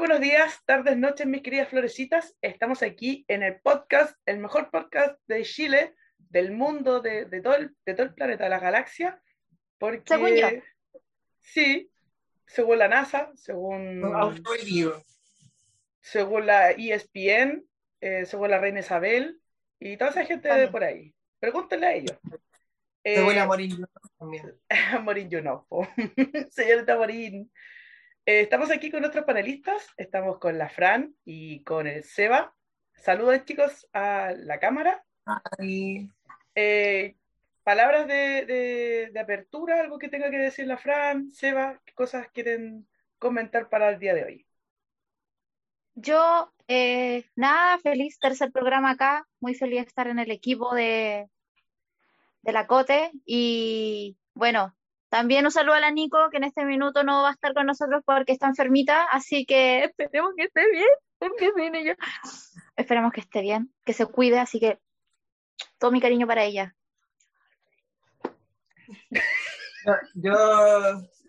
buenos días, tardes, noches, mis queridas florecitas. Estamos aquí en el podcast, el mejor podcast de Chile, del mundo, de, todo, el, de todo el planeta, de la galaxia. Porque, según yo. Sí, según la NASA, según. Según la ESPN, eh, según la reina Isabel y toda esa gente de por ahí. Pregúntenle a ellos. Según eh, Morín también. Morín Juno, señorita Morín. Eh, estamos aquí con nuestros panelistas, estamos con la Fran y con el Seba. Saludos chicos a la cámara. Eh, palabras de, apertura, algo que tenga que decir la Fran, Seba, ¿qué cosas quieren comentar para el día de hoy? Yo, eh, nada, feliz tercer programa acá, muy feliz de estar en el equipo de, de la COTE y bueno, también un saludo a la Nico, que en este minuto no va a estar con nosotros porque está enfermita, así que esperemos que esté bien, porque viene yo. Esperemos que esté bien, que se cuide, así que todo mi cariño para ella. Yo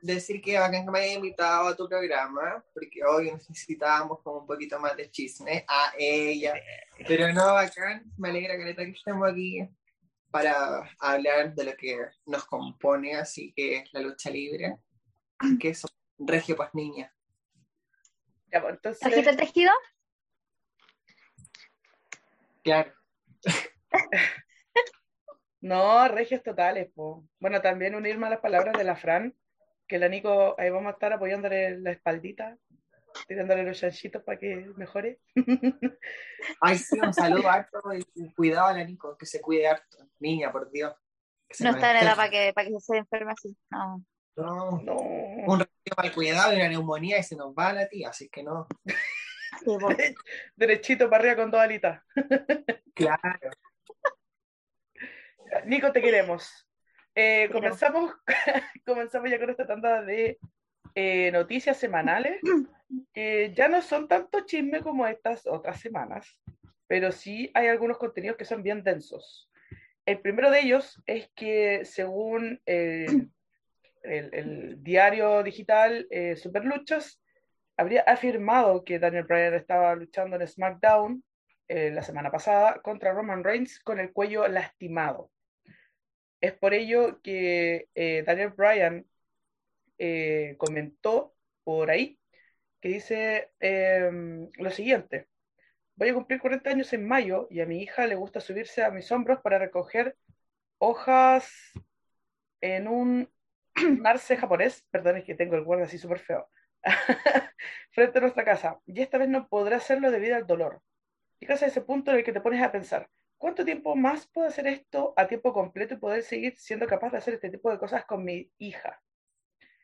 decir que bacán que me haya invitado a tu programa, porque hoy necesitábamos como un poquito más de chisme a ella. Pero no, bacán, me alegra que estemos aquí para hablar de lo que nos compone, así que la lucha libre, que es regio pues niña. Ya, pues, entonces... ¿Trajiste el tejido? Claro. no, regios totales, po. Bueno, también unirme a las palabras de la Fran, que la Nico, ahí vamos a estar apoyándole la espaldita tirándole los chanchitos para que mejore. Ay, sí, un saludo harto y cuidado a la Nico, que se cuide harto. Niña, por Dios. No está en edad para que, para que se enferme así, no. No, no. Un ratito mal cuidado y una neumonía y se nos va la tía, así que no. Derechito para arriba con dos alitas. claro. Nico, te queremos. Eh, comenzamos, comenzamos ya con esta tanda de eh, noticias semanales que ya no son tanto chisme como estas otras semanas, pero sí hay algunos contenidos que son bien densos. El primero de ellos es que según el, diario digital eh, Superluchas, habría afirmado que Daniel Bryan estaba luchando en SmackDown eh, la semana pasada contra Roman Reigns con el cuello lastimado. Es por ello que Daniel Bryan eh, comentó por ahí que dice em, lo siguiente. Voy a cumplir 40 años en mayo y a mi hija le gusta subirse a mis hombros para recoger hojas en un narce japonés, perdón, es que tengo el guarda así súper feo, frente a nuestra casa. Y esta vez no podrá hacerlo debido al dolor. Y casi a ese punto en el que te pones a pensar, ¿cuánto tiempo más puedo hacer esto a tiempo completo y poder seguir siendo capaz de hacer este tipo de cosas con mi hija?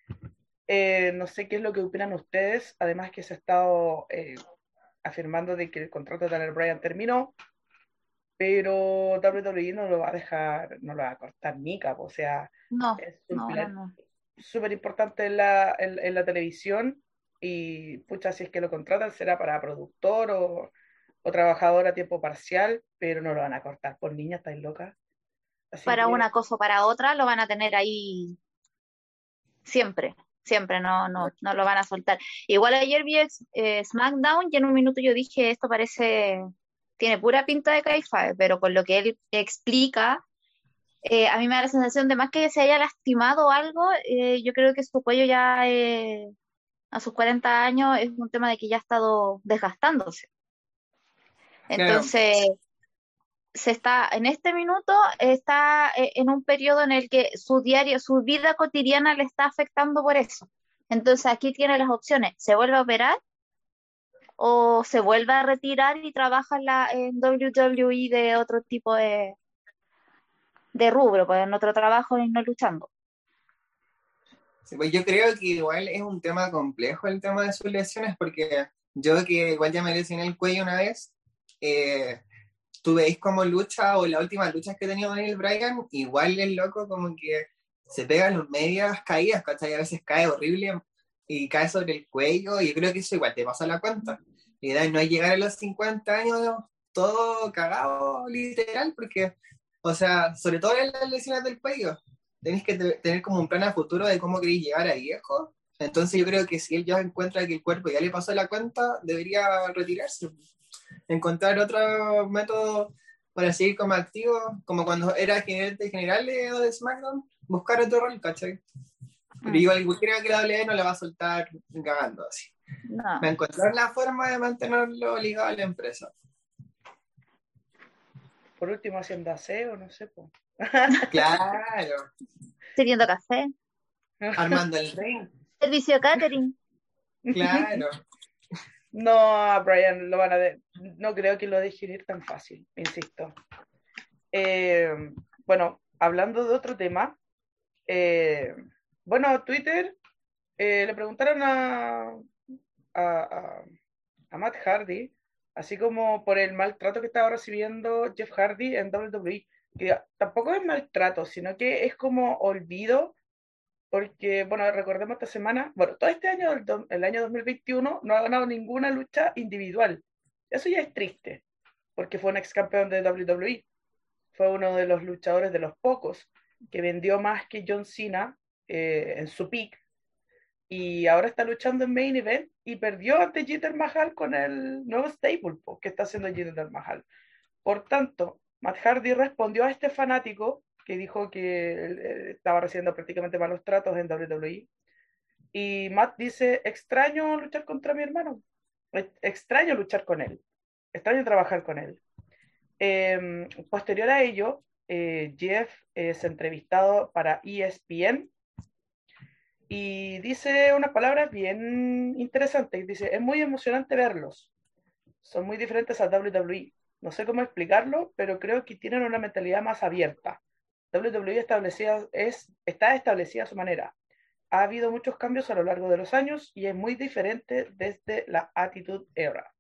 Eh, no sé qué es lo que opinan ustedes, además que se ha estado eh, afirmando de que el contrato de Daniel Bryan terminó, pero WWE no lo va a dejar, no lo va a cortar ni o sea, no, es súper importante en la, en, la televisión y pucha, si es que lo contratan será para productor o, o trabajador a tiempo parcial, pero no lo van a cortar por niña, estáis locas. para una cosa o para otra lo van a tener ahí siempre siempre, no, no, no lo van a soltar. Igual ayer vi eh, SmackDown y en un minuto yo dije, esto parece, tiene pura pinta de Kaifa, pero con lo que él explica, eh, a mí me da la sensación de más que se haya lastimado algo, eh, yo creo que su cuello ya a sus 40 años es un tema de que ya ha estado desgastándose. Entonces, se está, en este minuto, está eh, en un periodo en el que su diario, su vida cotidiana le está afectando por eso. Entonces aquí tiene las opciones, se vuelve a operar o se vuelve a retirar y trabaja en, la, en WWE de otro tipo de, de rubro, pues en otro trabajo y no luchando. pues yo creo que igual es un tema complejo el tema de sus lesiones, porque yo que igual ya me lesioné el cuello una vez, eh, tú veis como lucha o las últimas luchas que he tenido Daniel Bryan, igual el loco como que se pega en medias caídas, ¿cachai? A veces cae horrible y cae sobre el cuello, y yo creo que eso igual te pasa la cuenta. Y no hay llegar a los 50 años todo cagado, literal, porque, o sea, sobre todo en las lesiones del cuello, tenéis que tener como un plan a futuro de cómo queréis llegar a viejo, Entonces yo creo que si él ya encuentra que el cuerpo ya le pasó la cuenta, debería retirarse. Encontrar otro método para seguir como activo, como cuando era gerente general de SmackDown, buscar otro rol, ¿cachai? Pero Mm. igual creo que la WWE no la va a soltar cagando así. No. Va a encontrar la forma de mantenerlo ligado a la empresa. Por último, haciendo aseo, no sé. po. Claro, Sirviendo café. armando el ring, Servicio catering. claro. No, Brian lo van a de- no creo que lo dejen ir tan fácil, insisto. Eh, bueno, hablando de otro tema, eh, bueno, Twitter eh, le preguntaron a, a, a- a Matt Hardy, así como por el maltrato que estaba recibiendo Jeff Hardy en WWE, que tampoco es maltrato, sino que es como olvido porque, bueno, recordemos esta semana, bueno, todo este año, el, el año 2021, no ha ganado ninguna lucha individual. Eso ya es triste, porque fue un ex campeón de WWE. Fue uno de los luchadores de los pocos que vendió más que John Cena eh, en su peak. Y ahora está luchando en Main Event y perdió ante Jinder Mahal con el nuevo stable que está haciendo Jinder Mahal. Por tanto, Matt Hardy respondió a este fanático que dijo que eh, estaba recibiendo prácticamente malos tratos en WWE. Y Matt dice, extraño luchar contra mi hermano, Ex- extraño luchar con él, extraño trabajar con él. Eh, posterior a ello, eh, Jeff es entrevistado para ESPN y dice unas palabras bien interesantes. Dice, es muy emocionante verlos. Son muy diferentes a WWE. No sé cómo explicarlo, pero creo que tienen una mentalidad más abierta. WWE establecida es, está establecida a su manera. Ha habido muchos cambios a lo largo de los años y es muy diferente desde la Attitude Era.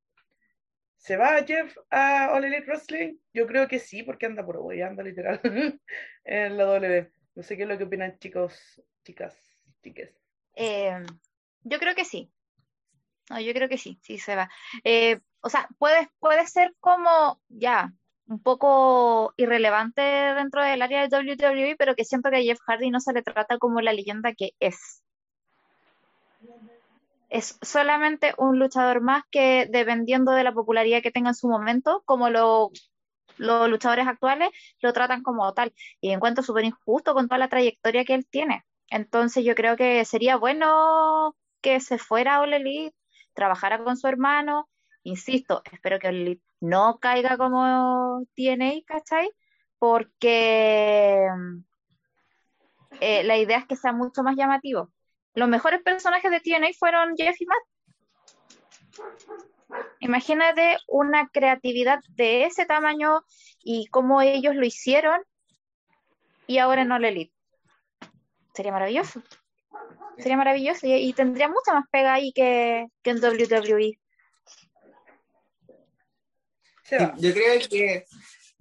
¿Se va Jeff a All Elite Wrestling? Yo creo que sí, porque anda por anda literal en la W. No sé qué es lo que opinan chicos, chicas, chiques. Eh, yo creo que sí. No, yo creo que sí, sí se va. Eh, o sea, puede, puede ser como ya un poco irrelevante dentro del área de WWE, pero que siento que a Jeff Hardy no se le trata como la leyenda que es. Es solamente un luchador más que, dependiendo de la popularidad que tenga en su momento, como lo- los luchadores actuales, lo tratan como tal. Y encuentro súper injusto con toda la trayectoria que él tiene. Entonces yo creo que sería bueno que se fuera a Elite, trabajara con su hermano. Insisto, espero que no caiga como TNA, ¿cachai? Porque eh, la idea es que sea mucho más llamativo. Los mejores personajes de TNA fueron Jeff y Matt. Imagínate una creatividad de ese tamaño y cómo ellos lo hicieron y ahora en All Elite. Sería maravilloso. Sería maravilloso y, tendría mucha más pega ahí que en WWE. Yo creo que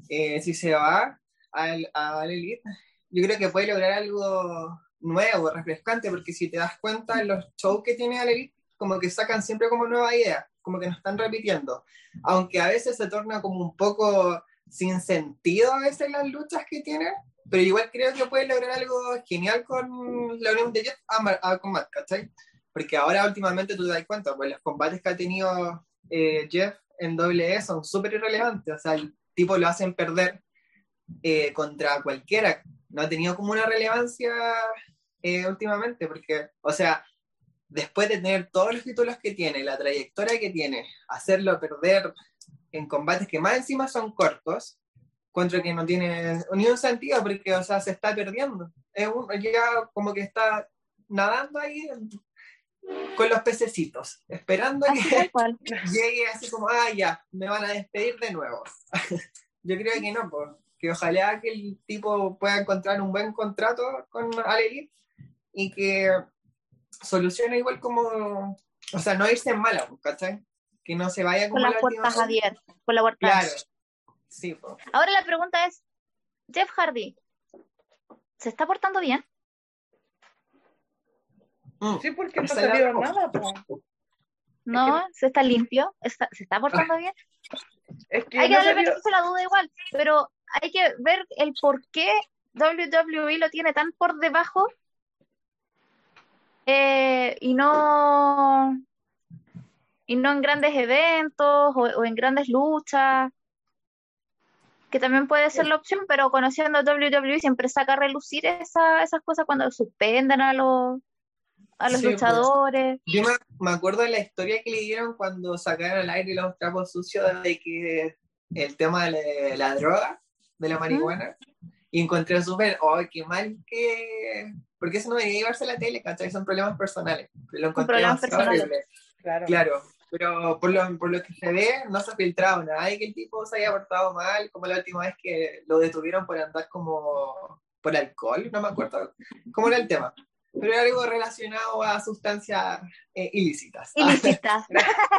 eh, si se va al, al Elite, yo creo que puede lograr algo nuevo, refrescante, porque si te das cuenta, en los shows que tiene al Elite, como que sacan siempre como nueva idea, como que nos están repitiendo. Aunque a veces se torna como un poco sin sentido a veces las luchas que tiene, pero igual creo que puede lograr algo genial con la unión de Jeff a, a con Matt, ¿cachai? Porque ahora últimamente tú te das cuenta, pues los combates que ha tenido eh, Jeff en WWE son súper irrelevantes, o sea, el tipo lo hacen perder eh, contra cualquiera, no ha tenido como una relevancia eh, últimamente, porque, o sea, después de tener todos los títulos que tiene, la trayectoria que tiene, hacerlo perder en combates que más encima son cortos, encuentro que no tiene ni un sentido porque, o sea, se está perdiendo. Es un, ya como que está nadando ahí con los pececitos, esperando Así que llegue así como, ah, ya, me van a despedir de nuevo. Yo creo que no, que ojalá que el tipo pueda encontrar un buen contrato con All Elite y que solucione igual como, o sea, no irse en mala, ¿cachai? Que no se vaya como Con las la puertas abiertas. Con la puerta Claro, sí. Ahora la pregunta es, Jeff Hardy, ¿se está portando bien? Mm. Sí, porque no cosa. nada, po. ¿No? ¿Se está limpio? ¿Está- ¿Se está portando bien? Es que Hay que no darle salió- beneficio la duda igual, pero hay que ver el por qué WWE lo tiene tan por debajo eh, y no y no en grandes eventos o, o en grandes luchas que también puede ser la opción, pero conociendo WWE siempre saca a relucir esa, esas cosas cuando suspenden a los, a los Sí, pues. luchadores. Yo me, me acuerdo de la historia que le dieron cuando sacaron al aire los trapos sucios de que el tema de la, la droga, de la marihuana, y encontré súper, oh, qué mal que... Porque eso no debería llevarse a la tele, ¿cachai? Son problemas personales. Pero lo encontré problemas personales. horrible. Claro. Claro, pero por lo, por lo que se ve, no se ha filtrado nada de que el tipo se haya portado mal, como la última vez que lo detuvieron por andar como por alcohol, no me acuerdo cómo era el tema. Pero era algo relacionado a sustancias eh, ilícitas. Ilícitas.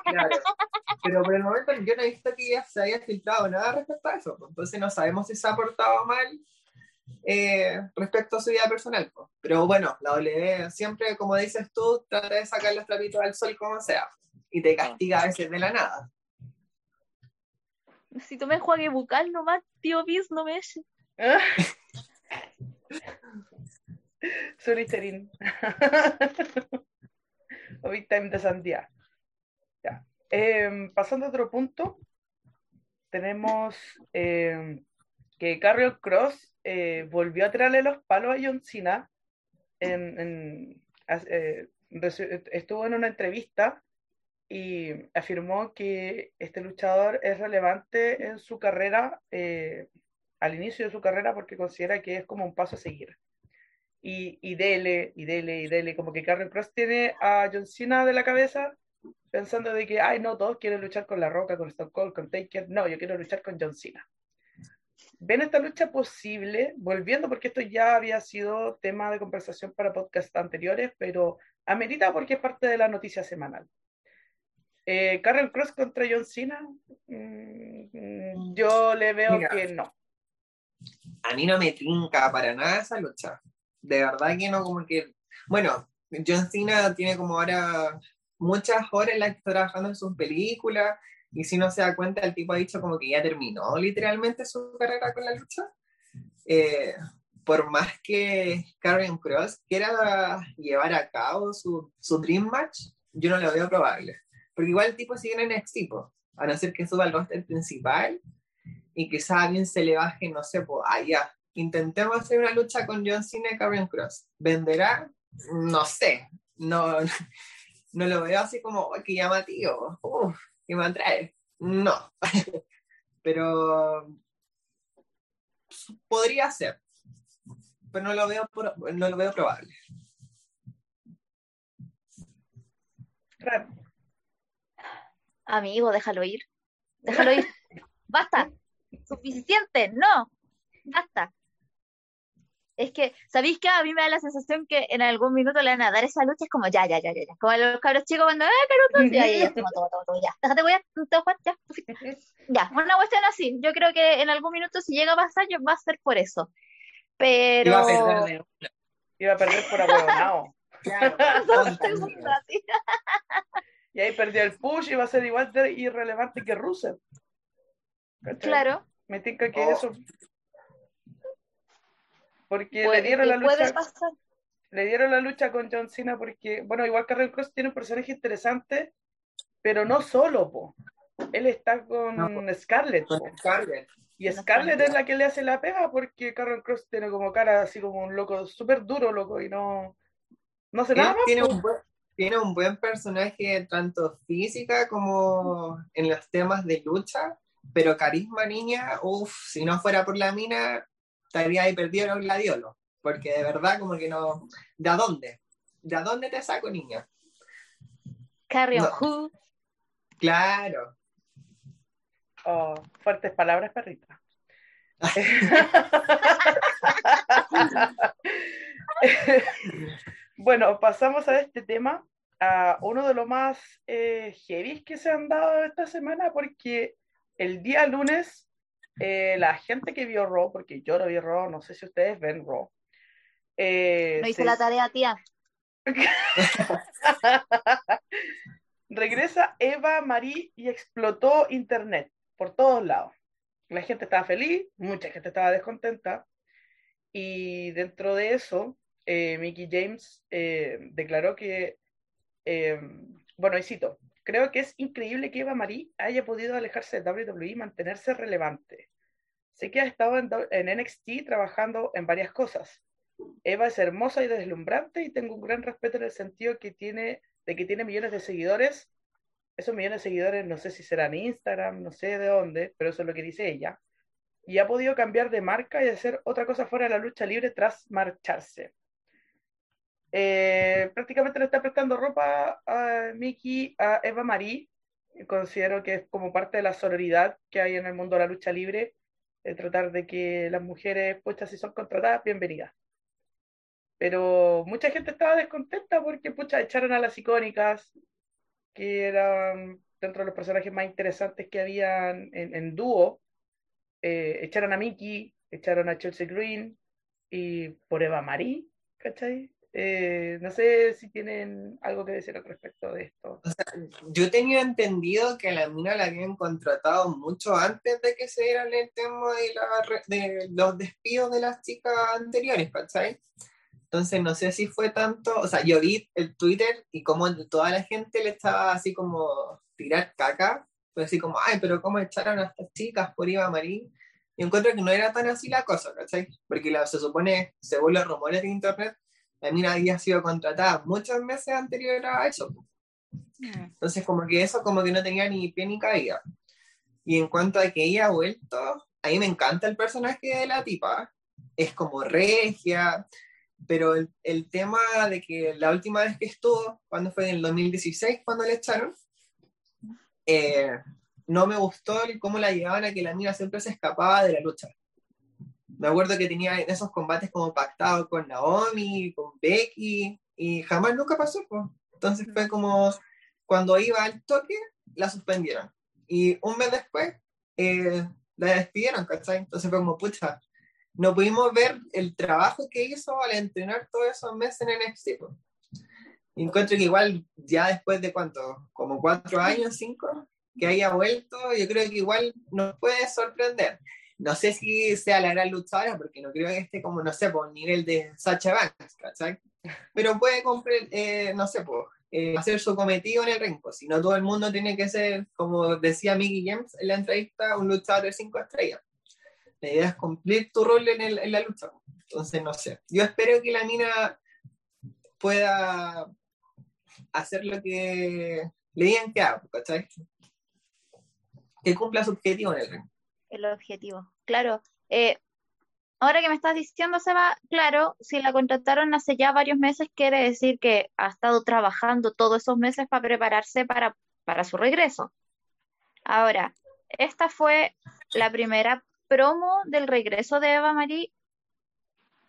Claro. Pero por el momento yo no he visto que ya se haya filtrado nada respecto a eso. pues. Entonces no sabemos si se ha portado mal eh, respecto a su vida personal. pues. Pero bueno, la W siempre, como dices tú, trata de sacar los trapitos al sol como sea. Y te castiga a veces de la nada. Si tú me enjuague bucal nomás, tío Bis, no me eche. Su Listerine. o Big Time de Sandía. Em, pasando a otro punto, tenemos em, que Carrion Cross eh, volvió a tirarle los palos a John Cena. En, en- eh, estuvo en una entrevista y afirmó que este luchador es relevante en su carrera, eh, al inicio de su carrera, porque considera que es como un paso a seguir y, y dele, y dele, y dele, como que Carrion Cross tiene a John Cena de la cabeza pensando de que, ay, no, todos quieren luchar con La Roca, con Stone Cold, con Taker, no, yo quiero luchar con John Cena. ¿Ven esta lucha posible? Volviendo, porque esto ya había sido tema de conversación para podcasts anteriores, pero amerita porque es parte de la noticia semanal. Eh, Cross contra John Cena, mm, mm, yo le veo Mira. que no. A mí no me trinca para nada esa lucha. De verdad que no, como que. Bueno, John Cena tiene como ahora muchas horas en las que está trabajando en sus películas. Y si no se da cuenta, el tipo ha dicho como que ya terminó literalmente su carrera con la lucha. Eh, por más que Karen Cross quiera llevar a cabo su, su Dream Match, yo no lo veo probable. Porque igual el tipo sigue en NXT, po, a no ser que suba al roster principal y quizá a alguien se le baje, no sé, pues, ah, ya, intentemos hacer una lucha con John Cena y Karen Cross. ¿Venderá? No sé. No, no lo veo así como, "Ay, qué llamativo, uf, qué me atrae. No. Pero podría ser. Pero no lo veo, no lo veo probable. Amigo, déjalo ir. Déjalo ir. Basta. Suficiente. No. Basta. Es que, ¿sabéis qué? A mí me da la sensación que en algún minuto le van a dar esa lucha. Es como, ya, ya, ya, ya. ya. Como los cabros chicos cuando, ¡ah, Caruto! Ya, ya, ya. Toma, toma, toma, toma, ya. Déjate, voy a, ya. Ya, una cuestión así. Yo creo que en algún minuto, si llega a pasar, yo- va a ser por eso. Pero. Iba a perder. Iba a perder por. Claro, así. Y ahí perdió el push y va a ser igual de irrelevante que Rusev. ¿Cachai? Claro. Me tinca que Oh. eso. Porque le dieron la que lucha, pasar. le dieron la lucha con John Cena porque, bueno, igual Carrion Cross tiene un personaje interesante, pero no solo, po. Él está con No, Scarlett, con. Scarlett. Y Scarlett es la que le hace la pega porque Carrion Cross tiene como cara así como un loco, súper duro, loco, y no, no hace Él nada más. tiene un, buen, tiene un buen personaje, tanto física como en los temas de lucha, pero carisma, niña, uff, si no fuera por la mina, estaría ahí perdido el gladiolo. Porque de verdad, como que no. ¿De a dónde? ¿De a dónde te saco, niña? Carrion No. Who. Claro. Oh, fuertes palabras, perrita. bueno, pasamos a este tema, a uno de los más eh, heavy que se han dado esta semana, porque el día lunes, eh, la gente que vio Raw, porque yo no vi Raw, no sé si ustedes ven Raw. eh, No hice se- la tarea, tía. Regresa Eva Marie y explotó internet por todos lados. La gente estaba feliz, mucha gente estaba descontenta. Y dentro de eso, eh, Mickey James eh, declaró que, bueno, y cito, creo que es increíble que Eva Marie haya podido alejarse de WWE y mantenerse relevante. Sé que ha estado en, NXT trabajando en varias cosas. Eva es hermosa y deslumbrante y tengo un gran respeto en el sentido de que tiene millones de seguidores. Esos millones de seguidores no sé si serán Instagram, no sé de dónde, pero eso es lo que dice ella. Y ha podido cambiar de marca y hacer otra cosa fuera de la lucha libre tras marcharse. Eh, prácticamente le está prestando ropa a Mickey, a Eva Marie. Considero que es como parte de la sororidad que hay en el mundo de la lucha libre, de tratar de que las mujeres, puestas si son contratadas, bienvenidas. Pero mucha gente estaba descontenta porque, pucha, echaron a las icónicas, que eran dentro de los personajes más interesantes que habían en, en dúo. Eh, echaron a Mickey, echaron a Chelsea Green y por Eva Marie, ¿cachai? Eh, no sé si tienen algo que decir al respecto de esto. O sea, yo tenía entendido que a la mina la habían contratado mucho antes de que se dieran el tema de, la, de los despidos de las chicas anteriores, ¿cachai? Entonces no sé si fue tanto, o sea, yo vi el Twitter y como toda la gente le estaba así como tirar caca, pues así como, ay, pero ¿cómo echaron a estas chicas por Iba Marín? Y encuentro que no era tan así la cosa, ¿cachai? Porque la, se supone, según los rumores de internet, la mina había sido contratada muchos meses anterior a eso. Entonces como que eso como que no tenía ni pie ni caída. Y en cuanto a que ella ha vuelto, a mí me encanta el personaje de la tipa. Es como regia, pero el, el, tema de que la última vez que estuvo, cuando fue en el 2016, cuando le echaron, eh, no me gustó el cómo la llevaban a que la mina siempre se escapaba de la lucha. Me acuerdo que tenía esos combates como pactados con Naomi, con Becky, y jamás nunca pasó. Pues. Entonces fue como cuando iba al toque, la suspendieron. Y un mes después, eh, la despidieron, ¿cachai? Entonces fue como, pucha, no pudimos ver el trabajo que hizo al entrenar todos esos meses en NXT. Y encuentro que igual ya después de cuánto, como cuatro años, cinco, que haya vuelto, yo creo que igual nos puede sorprender. No sé si sea la gran luchadora, porque no creo que esté como, no sé, por nivel de Sacha Banks, ¿cachai? Pero puede, comprar, eh, no sé, por, eh, hacer su cometido en el ring. Pues, si no, todo el mundo tiene que ser, como decía Mickey James en la entrevista, un luchador de cinco estrellas. La idea es cumplir tu rol en, el, en la lucha. Entonces, no sé. Yo espero que la mina pueda hacer lo que le digan que haga, ¿cachai? Que cumpla su objetivo en el ring. El objetivo, claro. Eh, ahora que me estás diciendo, Seba, claro, si la contrataron hace ya varios meses, quiere decir que ha estado trabajando todos esos meses para prepararse para, para su regreso. Ahora, esta fue la primera promo del regreso de Eva Marie?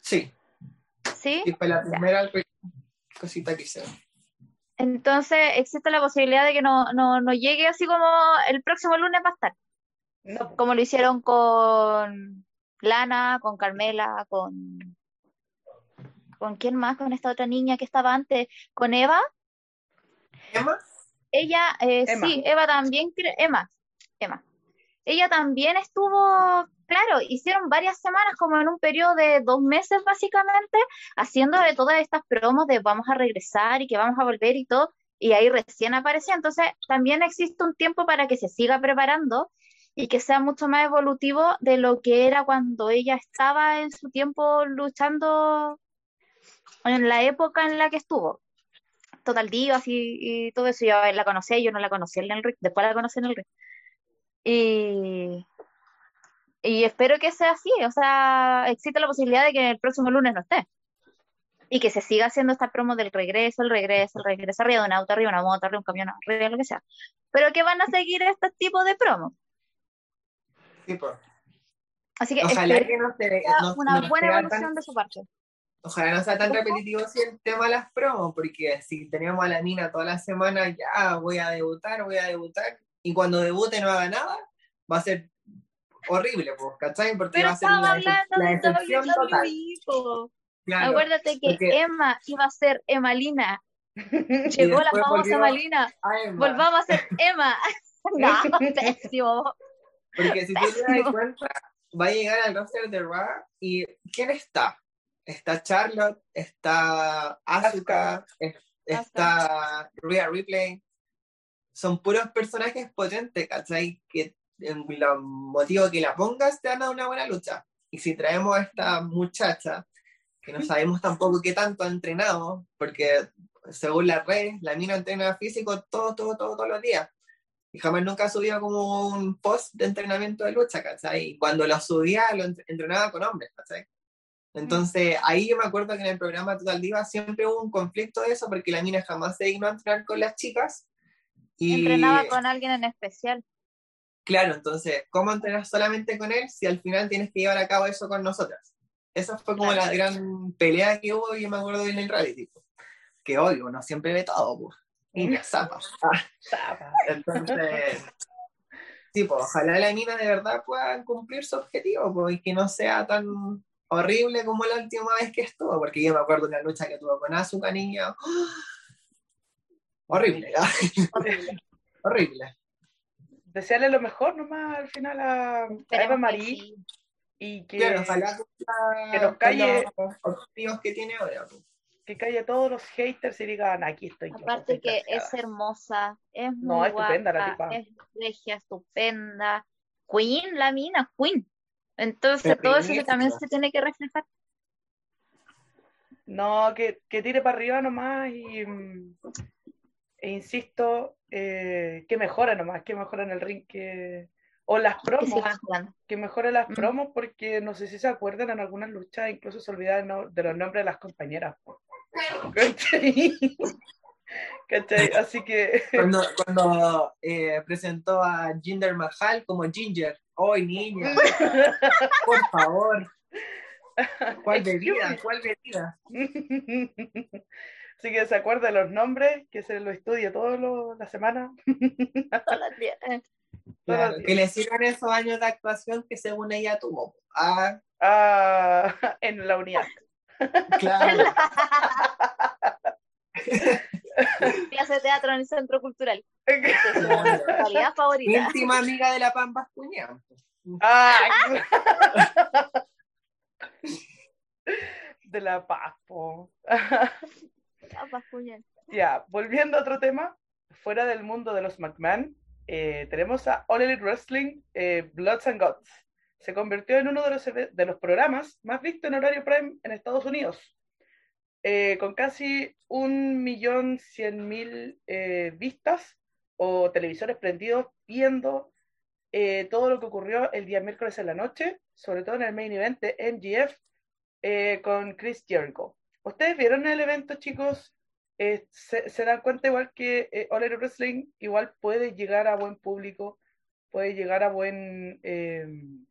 Sí. ¿Sí? Y fue la primera cosita que. Entonces, existe la posibilidad de que no, no, no, llegue así como el próximo lunes va a estar. No. Como lo hicieron con Lana, con Carmela, con. ¿Con quién más? Con esta otra niña que estaba antes, con Eva. ¿Emma? Ella, eh, Emma. sí, Eva también, Emma, Emma ella también estuvo, claro, hicieron varias semanas, como en un periodo de dos meses básicamente, haciendo de todas estas promos de vamos a regresar y que vamos a volver y todo, y ahí recién aparecía. Entonces, también existe un tiempo para que se siga preparando y que sea mucho más evolutivo de lo que era cuando ella estaba en su tiempo luchando en la época en la que estuvo. Total Divas y, y todo eso, yo la conocía, yo no la conocía en el ring, después la conocí en el ring. Y, y espero que sea así, o sea, existe la posibilidad de que el próximo lunes no esté. Y que se siga haciendo esta promo del regreso, el regreso, el regreso, arriba de un auto, arriba de una moto, arriba de un camión, arriba lo que sea. Pero que van a seguir este tipo de promos. Sí. Así que Ojalá que no se, no, una no buena evolución tan- de su parte. Ojalá no sea tan repetitivo si el tema de las promos, porque si teníamos a la mina toda la semana, ya voy a debutar, voy a debutar, y cuando debute no haga nada, va a ser horrible, pues, ¿cachai? Porque Pero va a ser estaba la, la de total. Claro, Acuérdate que porque- Emma iba a ser Emalina. Llegó la famosa volvió Emalina. a Emma. Volvamos a ser Emma. no, pésimo. Porque si tú te das cuenta, va a llegar al roster de Raw y ¿quién está? está Charlotte, está Asuka, está Rhea Ripley. Son puros personajes potentes, ¿cachai? Que en los motivos que la pongas te van a dar una buena lucha. Y si traemos a esta muchacha, que no sabemos tampoco qué tanto ha entrenado, porque según las redes, la mina entrena físico todo, todo, todo, todos los días. Y jamás nunca subía como un post de entrenamiento de lucha, ¿cachai? Y cuando lo subía, lo entrenaba con hombres, ¿cachai? Entonces, ahí yo me acuerdo que en el programa Total Diva siempre hubo un conflicto de eso, porque la mina jamás se dignó a entrenar con las chicas. Y... Entrenaba con alguien en especial. Claro, entonces, ¿cómo entrenar solamente con él si al final tienes que llevar a cabo eso con nosotras? Esa fue como la gran pelea que hubo, y yo me acuerdo en el reality. Que hoy uno siempre ve todo, pues. Y me zapa. Entonces, sí, pues ojalá la mina de verdad pueda cumplir su objetivo, pues, y que no sea tan horrible como la última vez que estuvo, porque yo me acuerdo de la lucha que tuvo con Azuka, niña. Horrible, horrible. horrible desearle lo mejor nomás al final a, Eva Marie y que, que nos calle los que tiene ahora. Que calle a todos los haters y digan aquí estoy Aparte que es hermosa, es muy estupenda la tipa. es regia, estupenda. Queen, la mina, Queen. Entonces todo eso también se tiene que reflejar. No, que, que tire para arriba nomás y mm, e insisto, eh, que mejora nomás, que mejora en el ring, que... o las promos, que, mejore las promos, porque no sé si se acuerdan en algunas luchas, incluso se olvidan de los nombres de las compañeras. Así que. Cuando, cuando eh, presentó a Jinder Mahal como Ginger, ¡Ay, niña! Por favor. ¿Cuál bebida? ¿Cuál bebida? Así que se acuerda de los nombres, que se lo las semanas. Todos los días. que le sirvan esos años de actuación que según ella tuvo. Ah. Ah, en la unidad. Claro. Clase de teatro en el centro cultural. Claro. favorita. Íntima amiga de la Pampa Cuña. Ah, de la Paspo. Ya, volviendo a otro tema, fuera del mundo de los McMahon, eh, tenemos a All Elite Wrestling eh, Bloods and Guts. Se convirtió en uno de los, de los programas más vistos en horario prime en Estados Unidos, eh, con casi un millón cien mil vistas o televisores prendidos viendo todo lo que ocurrió el día miércoles en la noche, sobre todo en el main event de MGF con Chris Jericho. ¿Ustedes vieron el evento, chicos? Eh, se, dan cuenta igual que eh, All Wrestling igual puede llegar a buen público, puede llegar a buen em,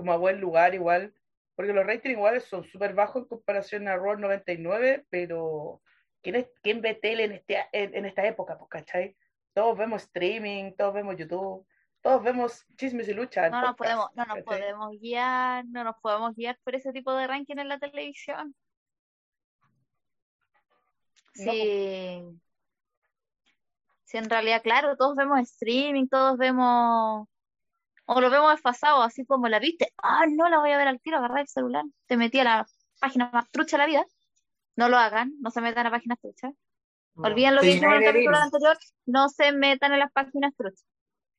como a buen lugar igual, porque los ratings iguales son súper bajos en comparación a Raw 99, pero ¿quién, es, quién ve tele en, este, en, esta época? Pues, ¿cachai? Todos vemos streaming, todos vemos YouTube, todos vemos chismes y luchas. No, nos podemos, no nos podemos guiar, no nos podemos guiar por ese tipo de ranking en la televisión. Sí. Sí, en realidad, claro, todos vemos streaming, todos vemos, o lo vemos desfasado, así como la viste, ah, no la voy a ver al tiro, agarrar el celular, te metí a la página más trucha de la vida. No lo hagan, no se metan a páginas truchas. Olviden lo que dijimos en el capítulo anterior, no se metan en las páginas truchas.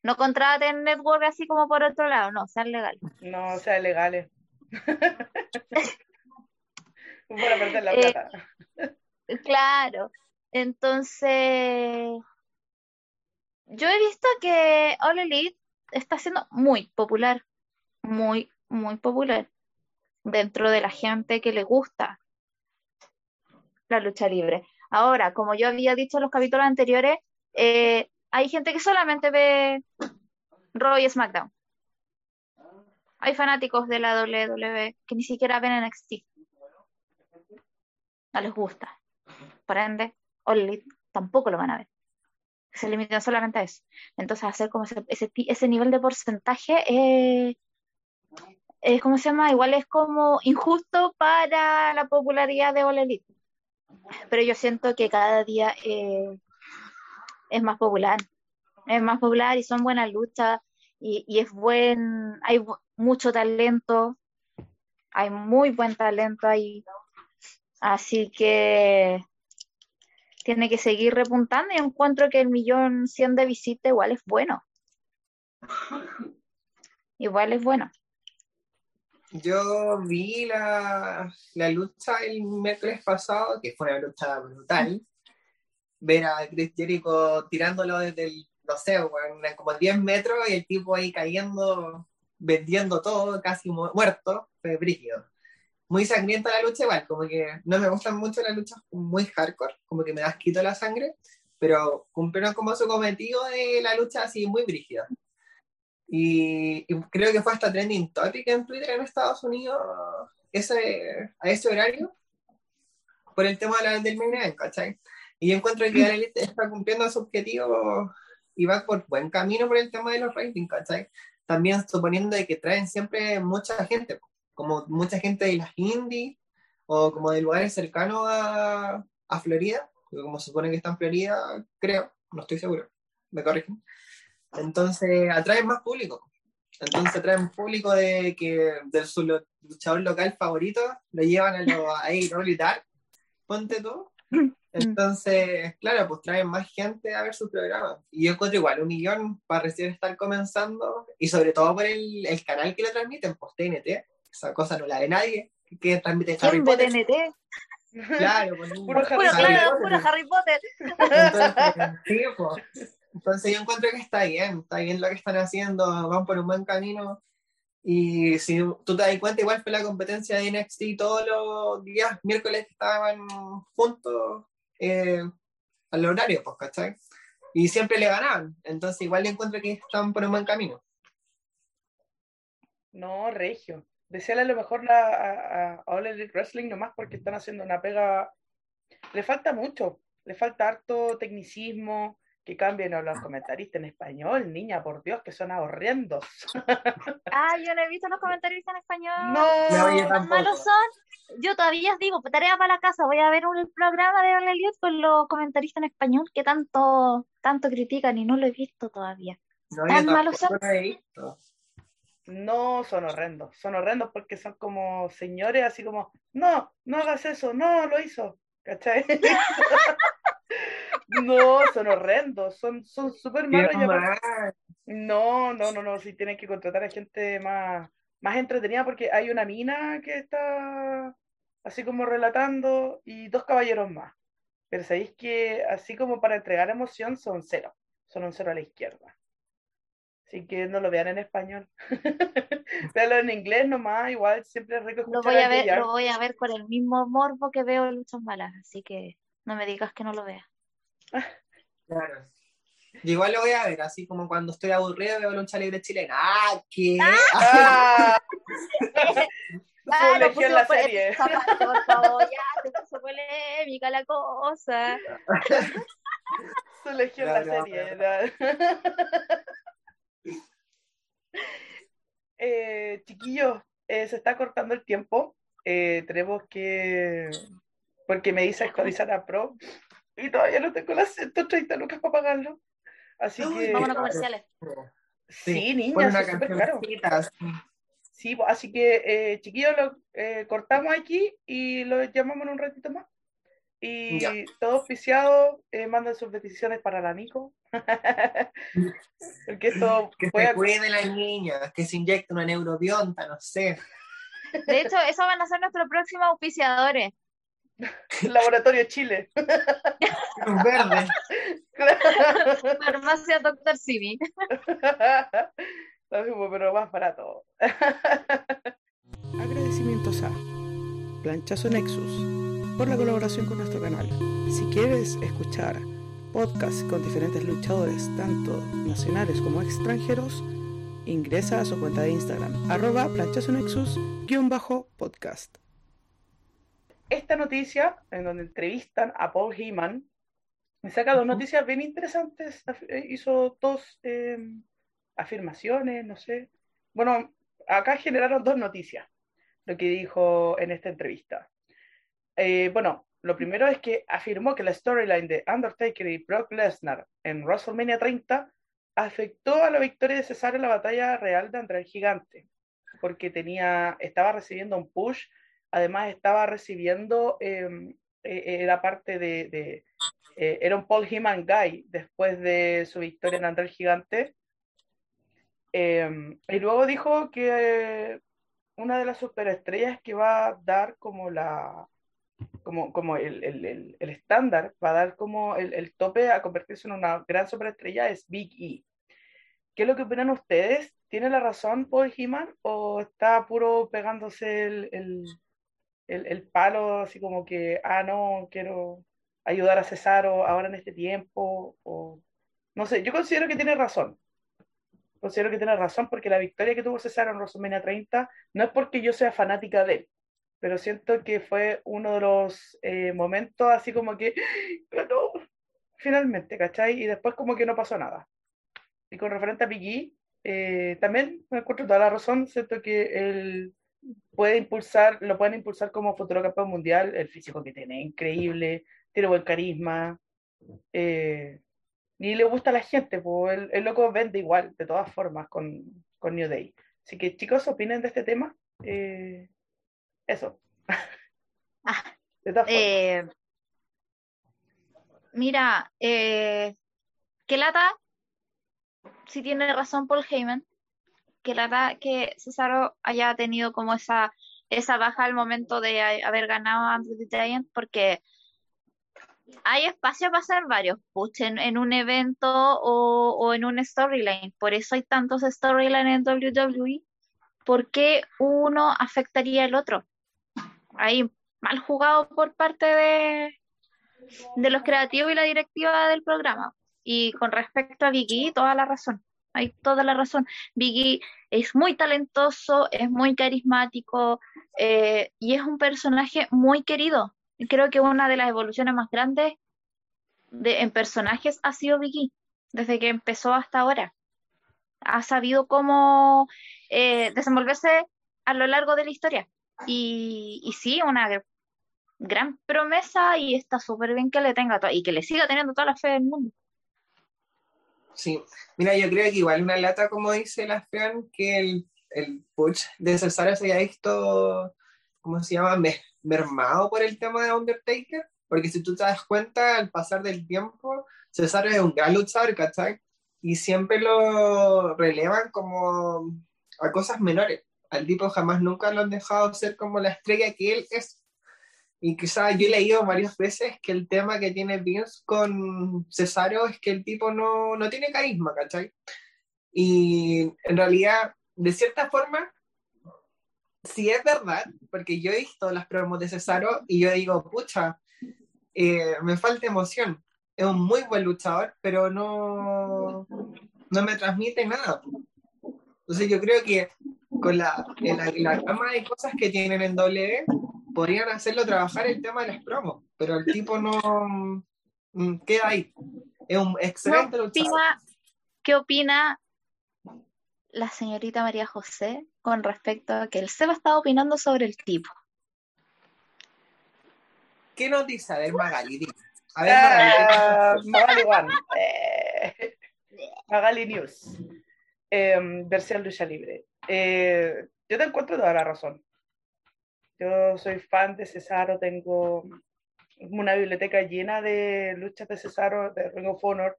No contraten network así como por otro lado, no, sean legales. No, sean legales. Para perder la eh, plata. Claro. Entonces, yo he visto que All Elite está siendo muy popular, muy, muy popular dentro de la gente que le gusta la lucha libre. Ahora, como yo había dicho en los capítulos anteriores, eh, hay gente que solamente ve Raw y SmackDown. Hay fanáticos de la WWE que ni siquiera ven NXT. No les gusta por ende, tampoco lo van a ver. Se limitan solamente a eso. Entonces, hacer como ese, ese, nivel de porcentaje es, es, ¿cómo se llama? Igual es como injusto para la popularidad de All Elite. Pero yo siento que cada día eh, es más popular. Es más popular y son buenas luchas y, y es buen, hay mucho talento, hay muy buen talento, hay Así que tiene que seguir repuntando y encuentro que el millón cien de visita igual es bueno. Igual es bueno. Yo vi la, la lucha el miércoles pasado, que fue una lucha brutal. Ver a Chris Jericho tirándolo desde el, no sé, como 10 metros y el tipo ahí cayendo, vendiendo todo, casi mu- muerto, fue brígido. Muy sangrienta la lucha, igual, como que no me gustan mucho las luchas muy hardcore, como que me das quito la sangre, pero cumplieron como su cometido de la lucha así muy brígida. Y, y creo que fue hasta trending topic en Twitter en Estados Unidos ese, a ese horario por el tema de la- del main event, ¿cachai? Y yo encuentro que la Elite está cumpliendo su objetivo y va por buen camino por el tema de los ratings, ¿cachai? También suponiendo de que traen siempre mucha gente, como mucha gente de las indies o como de lugares cercanos a, a Florida, porque como se supone que está en Florida, creo, no estoy seguro, me corrigen. Entonces atraen más público. Entonces atraen público de que de su lo- luchador local favorito lo llevan a los a y Dark, ponte tú. Entonces, claro, pues traen más gente a ver su programa. Y yo encuentro igual un millón para recién estar comenzando, y sobre todo por el, el canal que lo transmiten, pues TNT. Esa cosa no la ve nadie, que, que transmite Harry ¿Quién ve Potter. TNT? Claro, pues, Puro Harry claro, puro Harry Potter. Entonces, sí, pues. Entonces yo encuentro que está bien, está bien lo que están haciendo, van por un buen camino. Y si tú te das cuenta, igual fue la competencia de NXT todos los días, miércoles que estaban juntos eh, al horario, pues, ¿cachai? Y siempre le ganaban. Entonces igual yo encuentro que están por un buen camino. No, Regio. Desearle a lo mejor la, a, a- All Elite Wrestling nomás porque están haciendo una pega. Le falta mucho, le falta harto tecnicismo, que cambien a los comentaristas en español, niña, por Dios, que son horrendos. Ah, yo no he visto los comentarios en español. No, No, ¿Tan tampoco. malos son? Yo todavía digo, tarea para la casa, voy a ver un programa de Ole con los comentaristas en español que tanto, tanto critican y no lo he visto todavía. No, ¿Tan malos tampoco lo he visto. No son horrendos, son horrendos porque son como señores así como, no, no hagas eso, no, lo hizo, ¿cachai? No, son horrendos, son son súper malos. Qué y aparte- mal. No, no, no, no, sí tienen que contratar a gente más, más entretenida porque hay una mina que está así como relatando y dos caballeros más. Pero sabéis que así como para entregar emoción son cero, son un cero a la izquierda. Así que no lo vean en español. Véanlo en inglés nomás, igual siempre es rico Lo voy a a ver, lo voy a ver con el mismo morbo que veo Luchas Malas, así que no me digas que no lo vea. Claro. Yo igual lo voy a ver, así como cuando estoy aburrido veo lucha libre chilena. ¡Ah, qué! ¡Ah! Ah, lo elegí en la serie. esa parte, por favor, ya se puso polémica la cosa. Su en No, la no, serie. no. Eh, chiquillos, eh, se está cortando el tiempo. Eh, tenemos que. Porque me dice actualizar a Pro y todavía no tengo las 130 lucas para pagarlo. Así Uy, que. Vámonos a comerciales. Sí, niña, sí, una es súper caro. cancioncita, así. Sí, así que, eh, chiquillos, lo eh, cortamos aquí y lo llamamos en un ratito más. Y Ya. todo oficiado, eh, mandan sus peticiones para la Nico. Porque esto Que puede se cuide la niña, que se inyecte una neurobionta, no sé. De hecho, esos van a ser nuestros próximos auspiciadores. Laboratorio Chile. Verde. Farmacia Doctor Simi. Lo mismo, pero más barato. Agradecimientos a Planchazo Nexus por la colaboración con nuestro canal. Si quieres escuchar podcasts con diferentes luchadores, tanto nacionales como extranjeros, ingresa a su cuenta de Instagram, arroba planchazonexus-podcast. Esta noticia, en donde entrevistan a Paul Heyman, me saca dos noticias bien interesantes. Eh, Hizo dos eh, afirmaciones, no sé. Bueno, acá generaron dos noticias, lo que dijo en esta entrevista. Eh, bueno, lo primero es que afirmó que la storyline de Undertaker y Brock Lesnar en WrestleMania 30 afectó a la victoria de Cesaro en la batalla real de André el Gigante, porque tenía, estaba recibiendo un push además estaba recibiendo, em, era parte de, era un Paul Heyman Guy después de su victoria en André el Gigante. Em, y luego dijo que una de las superestrellas que va a dar como la como, como el, el, el, estándar, va a dar como el, tope a convertirse en una gran superestrella es Big E. ¿Qué es lo que opinan ustedes? ¿Tiene la razón Paul Heyman o está puro pegándose el, el, palo así como que, ah, no, quiero ayudar a Cesaro ahora en este tiempo? O, no sé, yo considero que tiene razón considero que tiene razón porque la victoria que tuvo César en WrestleMania 30 no es porque yo sea fanática de él, pero siento que fue uno de los eh, momentos así como que ganó finalmente, ¿cachai? Y después como que no pasó nada. Y con referente a Biggie, eh, también me encuentro toda la razón, siento que él puede impulsar, lo pueden impulsar como futuro campeón mundial, el físico que tiene, increíble, tiene buen carisma, eh, ni le gusta a la gente, pues el, loco vende igual, de todas formas, con, con, New Day. Así que chicos, opinen de este tema. Eh, eso. Ah, eh, mira, eh, que lata, si tiene razón Paul Heyman, que lata que Cesaro haya tenido como esa, esa baja al momento de haber ganado a Andrew the Giant, porque hay espacio para hacer varios push en, un evento o, en un storyline. Por eso hay tantos storylines en WWE, porque uno afectaría al otro. Hay mal jugado por parte de, de los creativos y la directiva del programa. Y con respecto a Biggie, toda la razón. Hay toda la razón. Biggie es muy talentoso, es muy carismático eh, y es un personaje muy querido creo que una de las evoluciones más grandes de, en personajes ha sido Vicky, desde que empezó hasta ahora. Ha sabido cómo eh, desenvolverse a lo largo de la historia. Y, y sí, una gran promesa y está súper bien que le tenga y que le siga teniendo toda la fe del mundo. Sí, mira, yo creo que igual una lata, como dice la Fran, que el, el push de César se haya visto, ¿cómo se llama? mermado por el tema de Undertaker, porque si tú te das cuenta, al pasar del tiempo, César es un gran luchador, ¿cachai? Y siempre lo relevan como a cosas menores. Al tipo jamás nunca lo han dejado ser como la estrella que él es. Y quizás yo he leído varias veces que el tema que tiene Vince con Cesaro es que el tipo no, no tiene carisma, ¿cachai? Y en realidad, de cierta forma, si es verdad, porque yo he visto las promos de Cesaro y yo digo, pucha, eh, me falta emoción. Es un muy buen luchador, pero no, no me transmite nada. Entonces yo creo que con la, la, la gama de cosas que tienen en W, podrían hacerlo trabajar el tema de las promos, pero el tipo no mm, queda ahí. Es un excelente luchador. ¿Qué opina la señorita María José con respecto a que el Seba estaba opinando sobre el tipo. ¿Qué nos dice? A ver, Magali. A ver, Magali. Uh, Magali One. Eh, Magali News. Eh, versión lucha libre. Eh, yo te encuentro toda la razón. Yo soy fan de Cesaro, tengo una biblioteca llena de luchas de Cesaro, de Ring of Honor,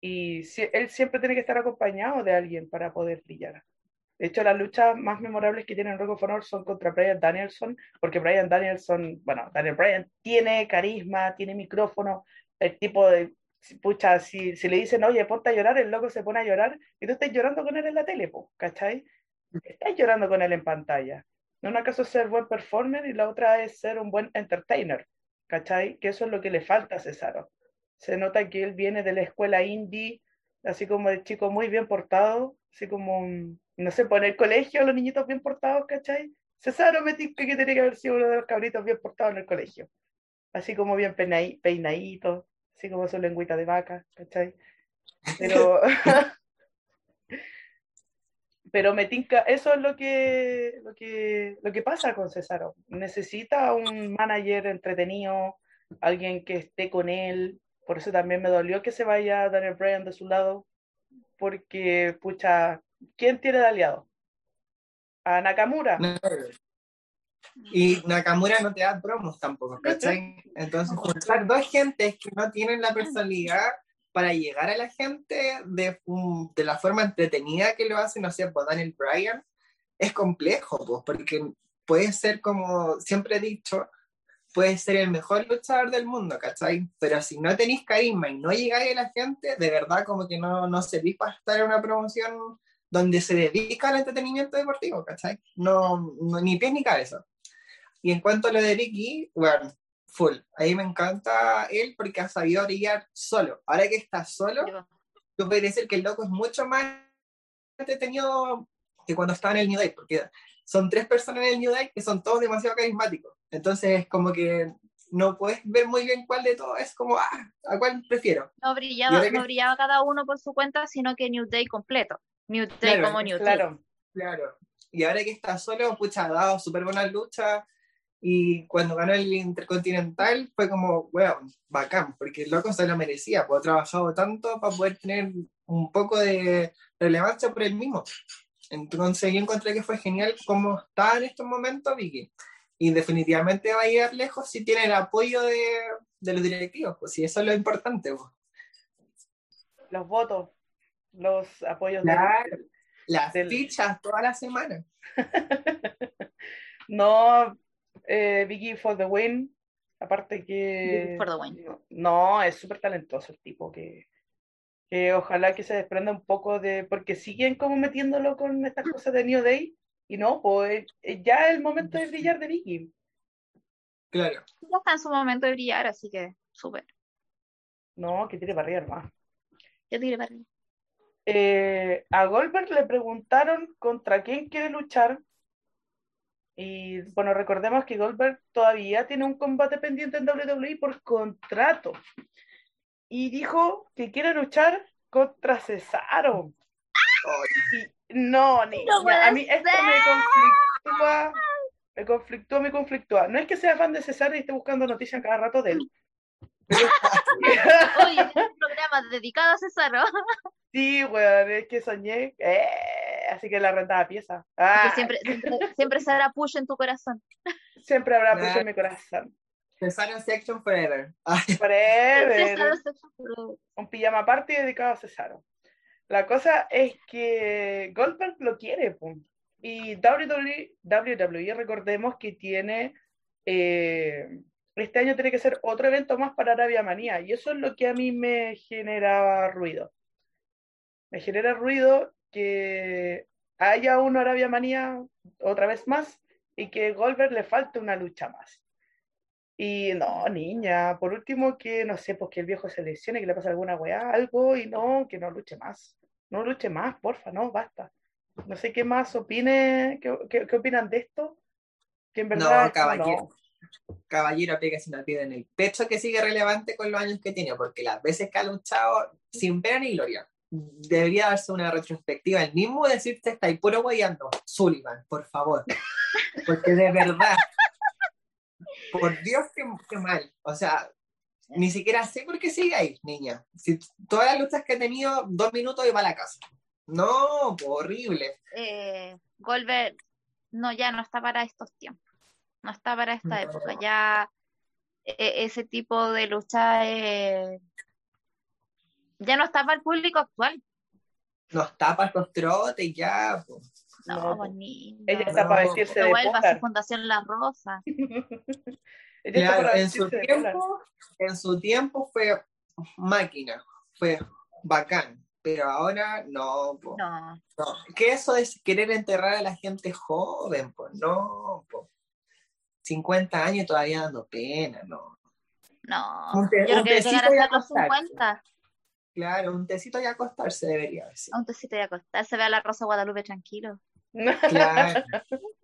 y él siempre tiene que estar acompañado de alguien para poder brillar. De hecho, las luchas más memorables que tiene Ring of Honor son contra Brian Danielson, porque Brian Danielson, bueno, Daniel Bryan tiene carisma, tiene micrófono, el tipo de, pucha, si, si le dicen, oye, ponte a llorar, el loco se pone a llorar, y tú estás llorando con él en la tele, ¿cachai? Estás llorando con él en pantalla. No una cosa es ser buen performer y la otra es ser un buen entertainer, ¿cachai? Que eso es lo que le falta a Cesaro. Se nota que él viene de la escuela indie, así como de chico muy bien portado, así como, no sé, por el colegio, los niñitos bien portados, ¿cachai? César me que tiene que haber sido uno de los cabritos bien portados en el colegio. Así como bien peinadito, así como su lengüita de vaca, ¿cachai? Pero, pero me tinca, eso es lo que, lo que, lo que pasa con César. Necesita un manager entretenido, alguien que esté con él, por eso también me dolió que se vaya Daniel Bryan de su lado, porque, pucha, ¿quién tiene de aliado? ¿A Nakamura? Y Nakamura no te da promos tampoco, ¿cachai? Entonces, juntar dos gentes que no tienen la personalidad para llegar a la gente de, de la forma entretenida que lo hacen, no sé, pues Daniel Bryan, es complejo, pues, porque puede ser como siempre he dicho, puede ser el mejor luchador del mundo, ¿cachai? Pero si no tenéis carisma y no llegáis a la gente, de verdad como que no, no servís para estar en una promoción donde se dedica al entretenimiento deportivo, ¿cachai? No, ni pies ni cabeza. Y en cuanto a lo de Ricky, bueno, full. Ahí me encanta él porque ha sabido brillar solo. Ahora que está solo, tú puedes decir que el loco es mucho más entretenido que cuando estaba en el New Day, porque son tres personas en el New Day que son todos demasiado carismáticos. Entonces es como que no puedes ver muy bien cuál de todos es como, ah, ¿a cuál prefiero? No brillaba, no brillaba cada uno por su cuenta, sino que New Day completo. New Day como New Day. Claro, claro. Y ahora que está solo, pucha, ha dado súper buena lucha. Y cuando ganó el Intercontinental fue como, bueno, bacán, porque el loco se lo merecía, pues ha trabajado tanto para poder tener un poco de relevancia por él mismo. Entonces yo encontré que fue genial cómo está en estos momentos Vicky. Y definitivamente va a ir lejos si tiene el apoyo de, de los directivos, pues si eso es lo importante. Pues. Los votos, los apoyos claro, de, las fichas toda la semana. no, eh, Vicky for the win. Aparte que. For the win. No, es súper talentoso el tipo que, que ojalá que se desprenda un poco de. Porque siguen como metiéndolo con estas cosas de New Day. Y no, pues ya es el momento de brillar de Vicky. Claro. Ya está en su momento de brillar, así que súper. No, que tire para arriba, hermano. Que tire para arriba. Eh, a Goldberg le preguntaron contra quién quiere luchar. Y bueno, recordemos que Goldberg todavía tiene un combate pendiente en WWE por contrato. Y dijo que quiere luchar contra Cesaro. no, ni, a mí esto me conflictúa, me conflictúa, me conflictúa. No es que sea fan de Cesaro y esté buscando noticias cada rato de él. Oye, un programa dedicado a Cesaro. Sí, weón, es que soñé. Eh, así que la rentaba pieza. Ah. Siempre, siempre, siempre será push en tu corazón. Siempre habrá push en mi corazón. Cesaro Section Forever. Forever. Un pijama party dedicado a Cesaro. La cosa es que Goldberg lo quiere, pum. Y WWE, WWE, recordemos que tiene. Eh, este año tiene que ser otro evento más para Arabia Manía. Y eso es lo que a mí me genera ruido me genera ruido que haya una Arabia Manía otra vez más y que Goldberg le falte una lucha más. Y no, niña, por último que, no sé, pues que el viejo se lesione, que le pase alguna weá, algo, y no, que no luche más. No luche más, porfa, no, basta. No sé qué más opine, qué, qué, opinan de esto. Que en verdad no, caballero. Caballero, pégase una piedra en el pecho que sigue relevante con los años que tiene, porque las veces que ha luchado sin pena ni gloria debería darse una retrospectiva. El mismo decirte está ahí puro guayando Sullivan por favor. Porque de verdad por Dios que, mal. O sea ni siquiera sé por qué sigue ahí niña. Si todas las luchas que he tenido dos minutos y va a la casa. No horrible. Eh, Goldberg no ya no está para estos tiempos. No está para esta época. Ya e, ese tipo de lucha eh, ya no está para el público actual. No está para los trotes ya. No, bonito. Ella está para vestirse de vuelva a su Fundación La Rosa. claro, en su, tiempo, en su tiempo fue máquina, fue bacán, pero ahora no, no. no. ¿Qué eso es querer enterrar a la gente joven? Pues no, po. 50 años todavía dando pena, no. No, un yo creo que llegar hasta los 50. Claro, un tecito y acostarse debería ser. Un tecito y acostarse, ve a la Rosa Guadalupe tranquilo. Claro.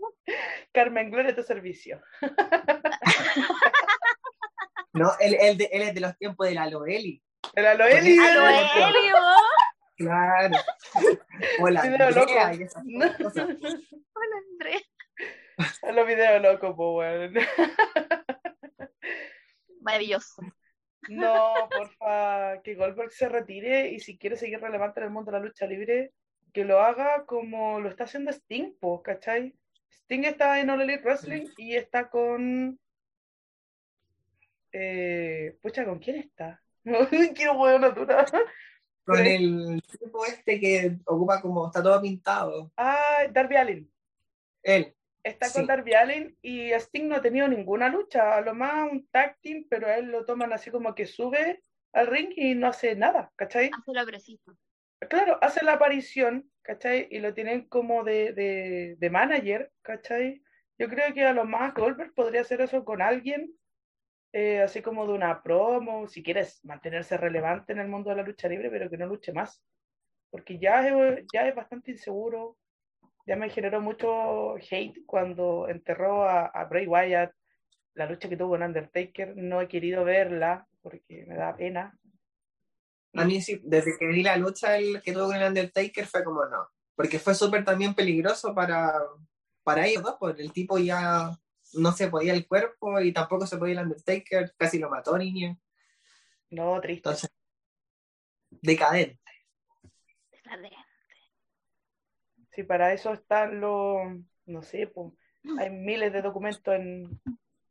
Carmen Gloria, tu servicio. no, él, él, de, él, es de los tiempos del Aloeli. El Aloeli. Aloeli, Claro. Hola, Andrea loco. Hola, André. A los videos locos, pues, bueno. Maravilloso. No, porfa, que Goldberg se retire y si quiere seguir relevante en el mundo de la lucha libre, que lo haga como lo está haciendo Sting, ¿cachai? Sting está en All Elite Wrestling y está con. Eh, pucha, ¿con quién está? No quiero huevo natural. Con Sí. el tipo este que ocupa como, está todo pintado. Ah, Darby Allin. Él. Está Sí. con Darby Allin y Sting no ha tenido ninguna lucha. A lo más un tag team, pero a él lo toman así como que sube al ring y no hace nada, ¿cachai? Hace preciso. Claro, hace la aparición, ¿cachai? Y lo tienen como de, de, de manager, ¿cachai? Yo creo que a lo más Goldberg podría hacer eso con alguien, eh, así como de una promo, si quieres mantenerse relevante en el mundo de la lucha libre, pero que no luche más. Porque ya es, ya es bastante inseguro, ya me generó mucho hate cuando enterró a, a Bray Wyatt, la lucha que tuvo con Undertaker, no he querido verla porque me da pena. A mí sí, desde que vi la lucha el que tuvo con el Undertaker fue como no. Porque fue súper también peligroso para, para ellos dos, porque el tipo ya no se podía el cuerpo y tampoco se podía el Undertaker, casi lo mató niño. No, triste. Entonces, decadente. Decadente. Si para eso están los, no sé, pues, hay miles de documentos en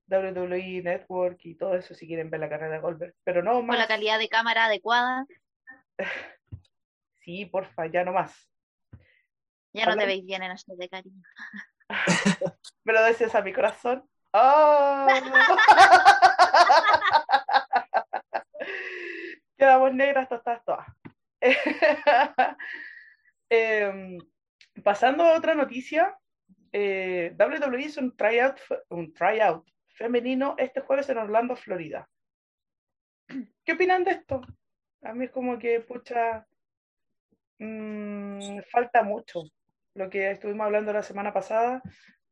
WWE Network y todo eso si quieren ver la carrera de Goldberg. Pero no Con la más. calidad de cámara adecuada, Sí, porfa, ya no más. ya no te veis bien en esto de cariño. Me lo deseas a mi corazón. ¡Oh! Quedamos negras todas, todas. Em, pasando a otra noticia, eh, WWE hizo un tryout, un tryout femenino este jueves en Orlando, Florida. ¿Qué opinan de esto? A mí es como que, pucha, mm, falta mucho. Lo que estuvimos hablando la semana pasada.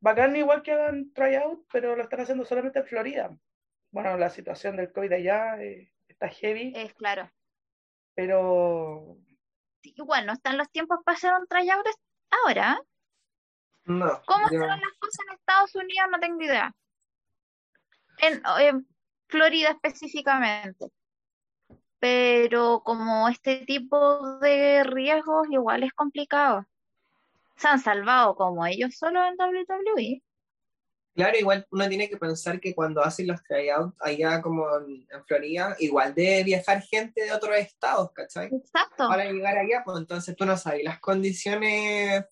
Bacán igual que hagan tryout, pero lo están haciendo solamente en Florida. Bueno, la situación del COVID allá eh, está heavy, Es claro. pero Sí, Igual no están los tiempos para hacer un tryout ahora. No. ¿Cómo yo- serán las cosas en Estados Unidos? No tengo idea. En, en Florida específicamente. Pero como este tipo de riesgos igual es complicado. Se han salvado como ellos solo en. WWE. Claro, igual uno tiene que pensar que cuando hacen los tryouts allá como en, en Florida, igual debe viajar gente de otros estados, ¿cachai? Exacto. Para llegar allá, pues entonces tú no sabes las condiciones,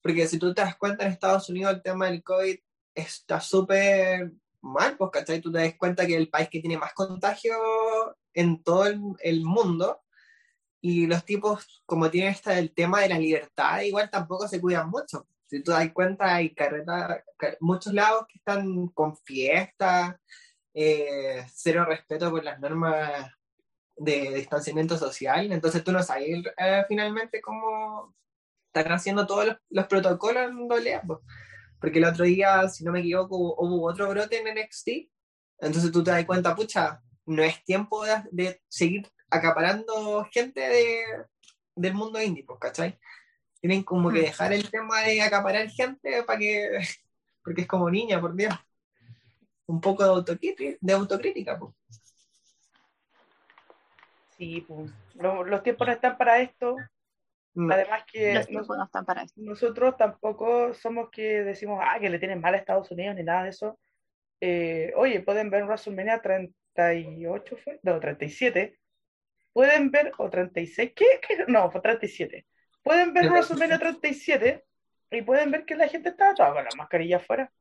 porque si tú te das cuenta en Estados Unidos el tema del COVID está súper mal, pues, ¿cachai? Tú te das cuenta que es el país que tiene más contagio en todo el, el mundo y los tipos, como tienen esta, el tema de la libertad, igual tampoco se cuidan mucho. Si tú das cuenta, hay carreta, ca- muchos lados que están con fiestas, eh, cero respeto por las normas de distanciamiento social, entonces tú no sabes eh, finalmente cómo están haciendo todos los, los protocolos en doble pues. Porque el otro día, si no me equivoco, hubo, otro brote en NXT, entonces tú te das cuenta, pucha, no es tiempo de, de seguir acaparando gente de, del mundo indie, pues, ¿cachai? Tienen como que Mm. dejar el tema de acaparar gente para que, porque es como niña, por Dios. Un poco de autocrítica, de autocrítica pues. sí, pues, lo- los tiempos no están para esto. No. Además que Los nos- tiempos no están para eso. nosotros tampoco somos que decimos, ah, que le tienen mal a Estados Unidos ni nada de eso. Eh, oye, pueden ver WrestleMania 38, ¿fue? No, 37. Pueden ver, o 36, ¿qué? ¿Qué? No, fue 37. Pueden ver 37. WrestleMania 37 y pueden ver que la gente estaba toda con la mascarilla afuera.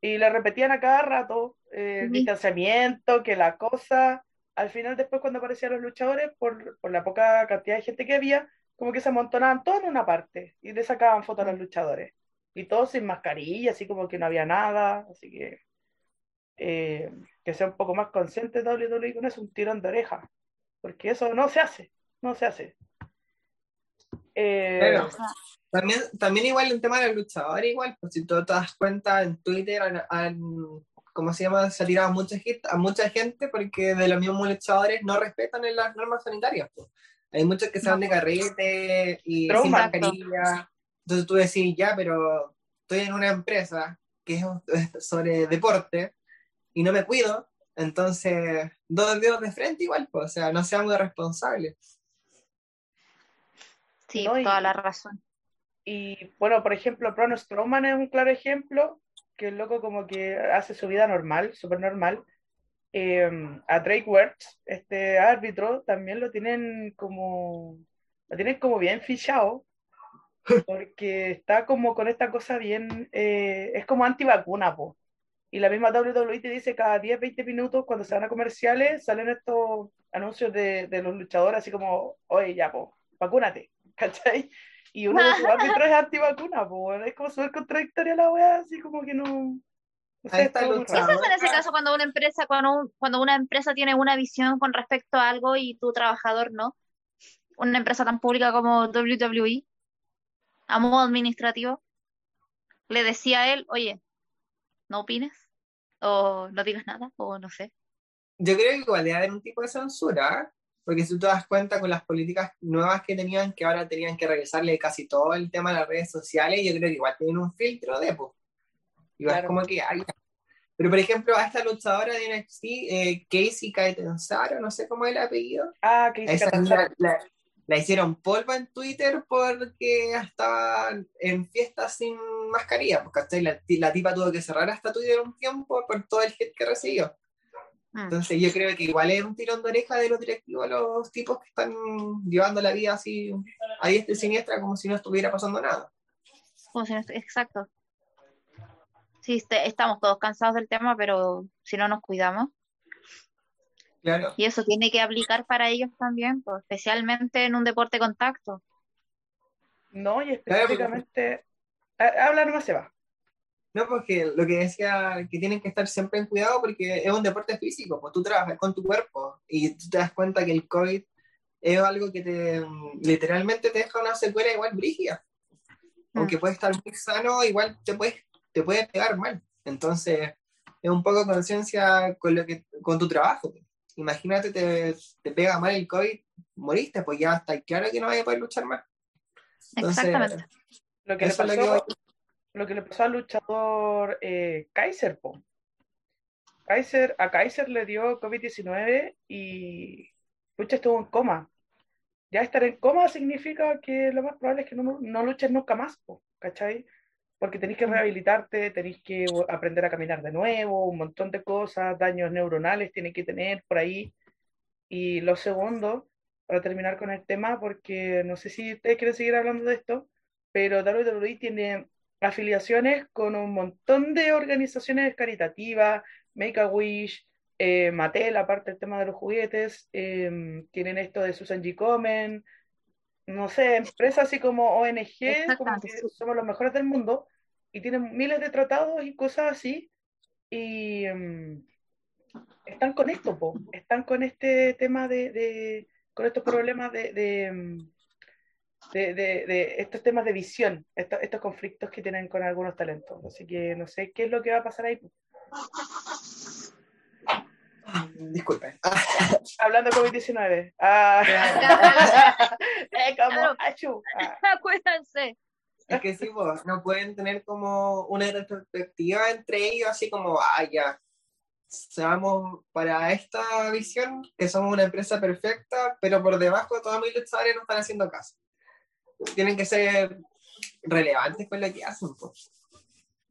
Y le repetían a cada rato eh, el distanciamiento, que la cosa. Al final, después, cuando aparecían los luchadores, por, por la poca cantidad de gente que había, como que se amontonaban todos en una parte y le sacaban fotos a los luchadores. Y todos sin mascarilla, así como que no había nada. Así que eh, que sea un poco más consciente WWE con eso, un tirón de oreja. Porque eso no se hace, no se hace. Eh, Claro. También, también igual el tema de los luchadores, igual, pues si tú te das cuenta en Twitter, han- ¿cómo se llama? Se ha tirado mucha gente, a mucha gente porque de los mismos luchadores no respetan en las normas sanitarias. pues. Hay muchos que se van de carrete y sin mascarilla. Entonces tú decís, ya, pero estoy en una empresa que es es sobre deporte y no me cuido, entonces dos dedos de frente igual, pues, o sea, no seamos responsables. Sí, No, y- toda la razón. Y bueno, por ejemplo, Braun Strowman es un claro ejemplo, que el loco como que hace su vida normal, súper normal. Eh, a Drake Wertz, este árbitro, también lo tienen como, lo tienen como bien fichado, porque está como con esta cosa bien, eh, es como antivacuna, po. Y la misma WWE te dice cada 10, 20 minutos, cuando se van a comerciales, salen estos anuncios de, de los luchadores, así como, oye, ya, po, vacúnate, ¿cachai? Y uno de sus árbitros es antivacuna, po, es como súper contradictoria la weá, así como que no... Ahí es está todo muy el ¿Qué raro. se hace en ese caso cuando una empresa, cuando, un- cuando una empresa tiene una visión con respecto a algo y tu trabajador no? Una empresa tan pública como WWE, a modo administrativo, le decía a él, oye, no opines, o no digas nada, o no sé. Yo creo que igual debe haber un tipo de censura, ¿eh? Porque si tú te das cuenta con las políticas nuevas que tenían, que ahora tenían que revisarle casi todo el tema de las redes sociales, yo creo que igual tienen un filtro de, pues. Igual Claro. como que hay... Pero por ejemplo, a esta luchadora de NXT, eh, Casey Catanzaro, no sé cómo es el apellido, Ah, a Catanzaro. niña la, la hicieron polvo en Twitter porque estaba en fiestas sin mascarilla, porque la, la tipa tuvo que cerrar hasta Twitter un tiempo por todo el hate que recibió. Mm. Entonces yo creo que igual es un tirón de oreja de los directivos, los tipos que están llevando la vida así a diestra y siniestra como si no estuviera pasando nada. Como si no estu- Exacto. Sí, este- estamos todos cansados del tema, pero si no nos cuidamos. Claro. Y eso tiene que aplicar para ellos también, pues, especialmente en un deporte de contacto. No, y Claro, porque- específicamente... Ah, Habla nomás se va. No, porque lo que decía, que tienen que estar siempre en cuidado porque es un deporte físico, pues tú trabajas con tu cuerpo y tú te das cuenta que el COVID es algo que te literalmente te deja una secuela igual brígida. Mm. Aunque puede estar muy sano, igual te puede, te puede pegar mal. Entonces, es un poco conciencia con lo que con tu trabajo. Imagínate, te, te pega mal el COVID, moriste, pues ya está claro que no vas a poder luchar más. Entonces, Exactamente. Lo que, le lo que lo que le pasó al luchador eh, Kaiser, po. Kaiser, a Kaiser le dio COVID-19 y pucha, estuvo en coma. Ya estar en coma significa que lo más probable es que no, no luches nunca más, po, ¿cachai? Porque tenéis que rehabilitarte, tenéis que aprender a caminar de nuevo, un montón de cosas, daños neuronales tiene que tener por ahí. Y lo segundo, para terminar con el tema, porque no sé si ustedes quieren seguir hablando de esto, pero WWE tiene afiliaciones con un montón de organizaciones caritativas, Make-A-Wish, eh, Mattel, aparte del tema de los juguetes, eh, tienen esto de Susan G. Komen, no sé, empresas así como ONG, como que somos los mejores del mundo, y tienen miles de tratados y cosas así, y mm, están con esto, po, están con este tema de, de- con estos problemas de, de, mm, de- de- de estos temas de visión, estos, estos conflictos que tienen con algunos talentos. Así que no sé qué es lo que va a pasar ahí. disculpen. Hablando de COVID-19. Ah, eh, como, achú. Ah, Acuérdense. Es que sí, pues, no pueden tener como una retrospectiva entre ellos, así como, ah, ya, seamos para esta visión, que somos una empresa perfecta, pero por debajo todos mis luchadores no están haciendo caso. Tienen que ser relevantes con lo que hacen, pues.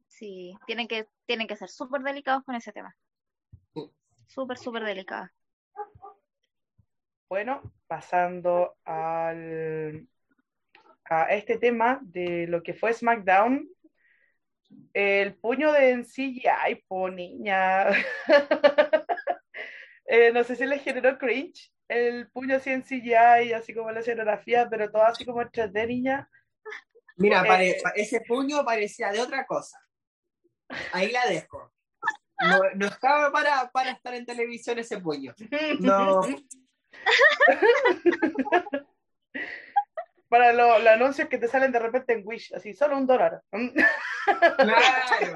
Sí, tienen que, tienen que ser súper delicados con ese tema. Sí. Súper, súper delicados. Bueno, pasando al, a este tema de lo que fue SmackDown, el puño de CGI, po niña. Eh, no sé si le generó cringe el puño así en CGI, así como la escenografía, pero todo así como en 3D, niña. Mira, Eh, pare- ese puño parecía de otra cosa. Ahí la dejo. No, no estaba para, para estar en televisión ese puño. No, Para lo- los anuncios que te salen de repente en Wish, así, solo un dólar. claro.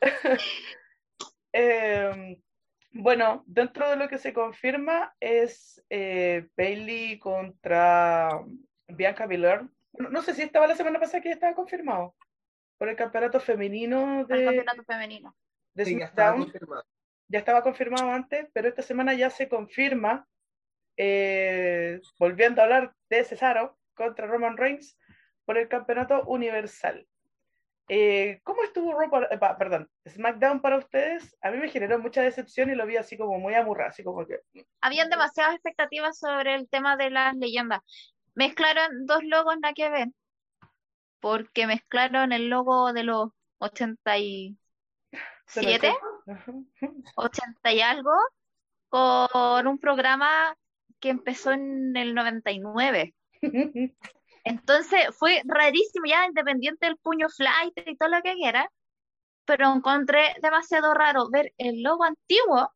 Eh, bueno, dentro de lo que se confirma es eh, Bailey contra Bianca Belair. No, no sé si estaba la semana pasada que ya estaba confirmado por el campeonato femenino Para el de, campeonato femenino. de Sí, ya estaba SmackDown. confirmado. Ya estaba confirmado antes, pero esta semana ya se confirma, eh, volviendo a hablar de Cesaro, contra Roman Reigns por el campeonato universal. Eh, ¿Cómo estuvo Raw eh, perdón, SmackDown para ustedes? A mí me generó mucha decepción y lo vi así como muy amurrado, así como que... Habían demasiadas expectativas sobre el tema de las leyendas. Mezclaron dos logos nada que ver, porque mezclaron el logo de los 87, 80 y algo, con un programa que empezó en el 99. Entonces fue rarísimo, ya independiente del puño flight y todo lo que quiera, pero encontré demasiado raro ver el logo antiguo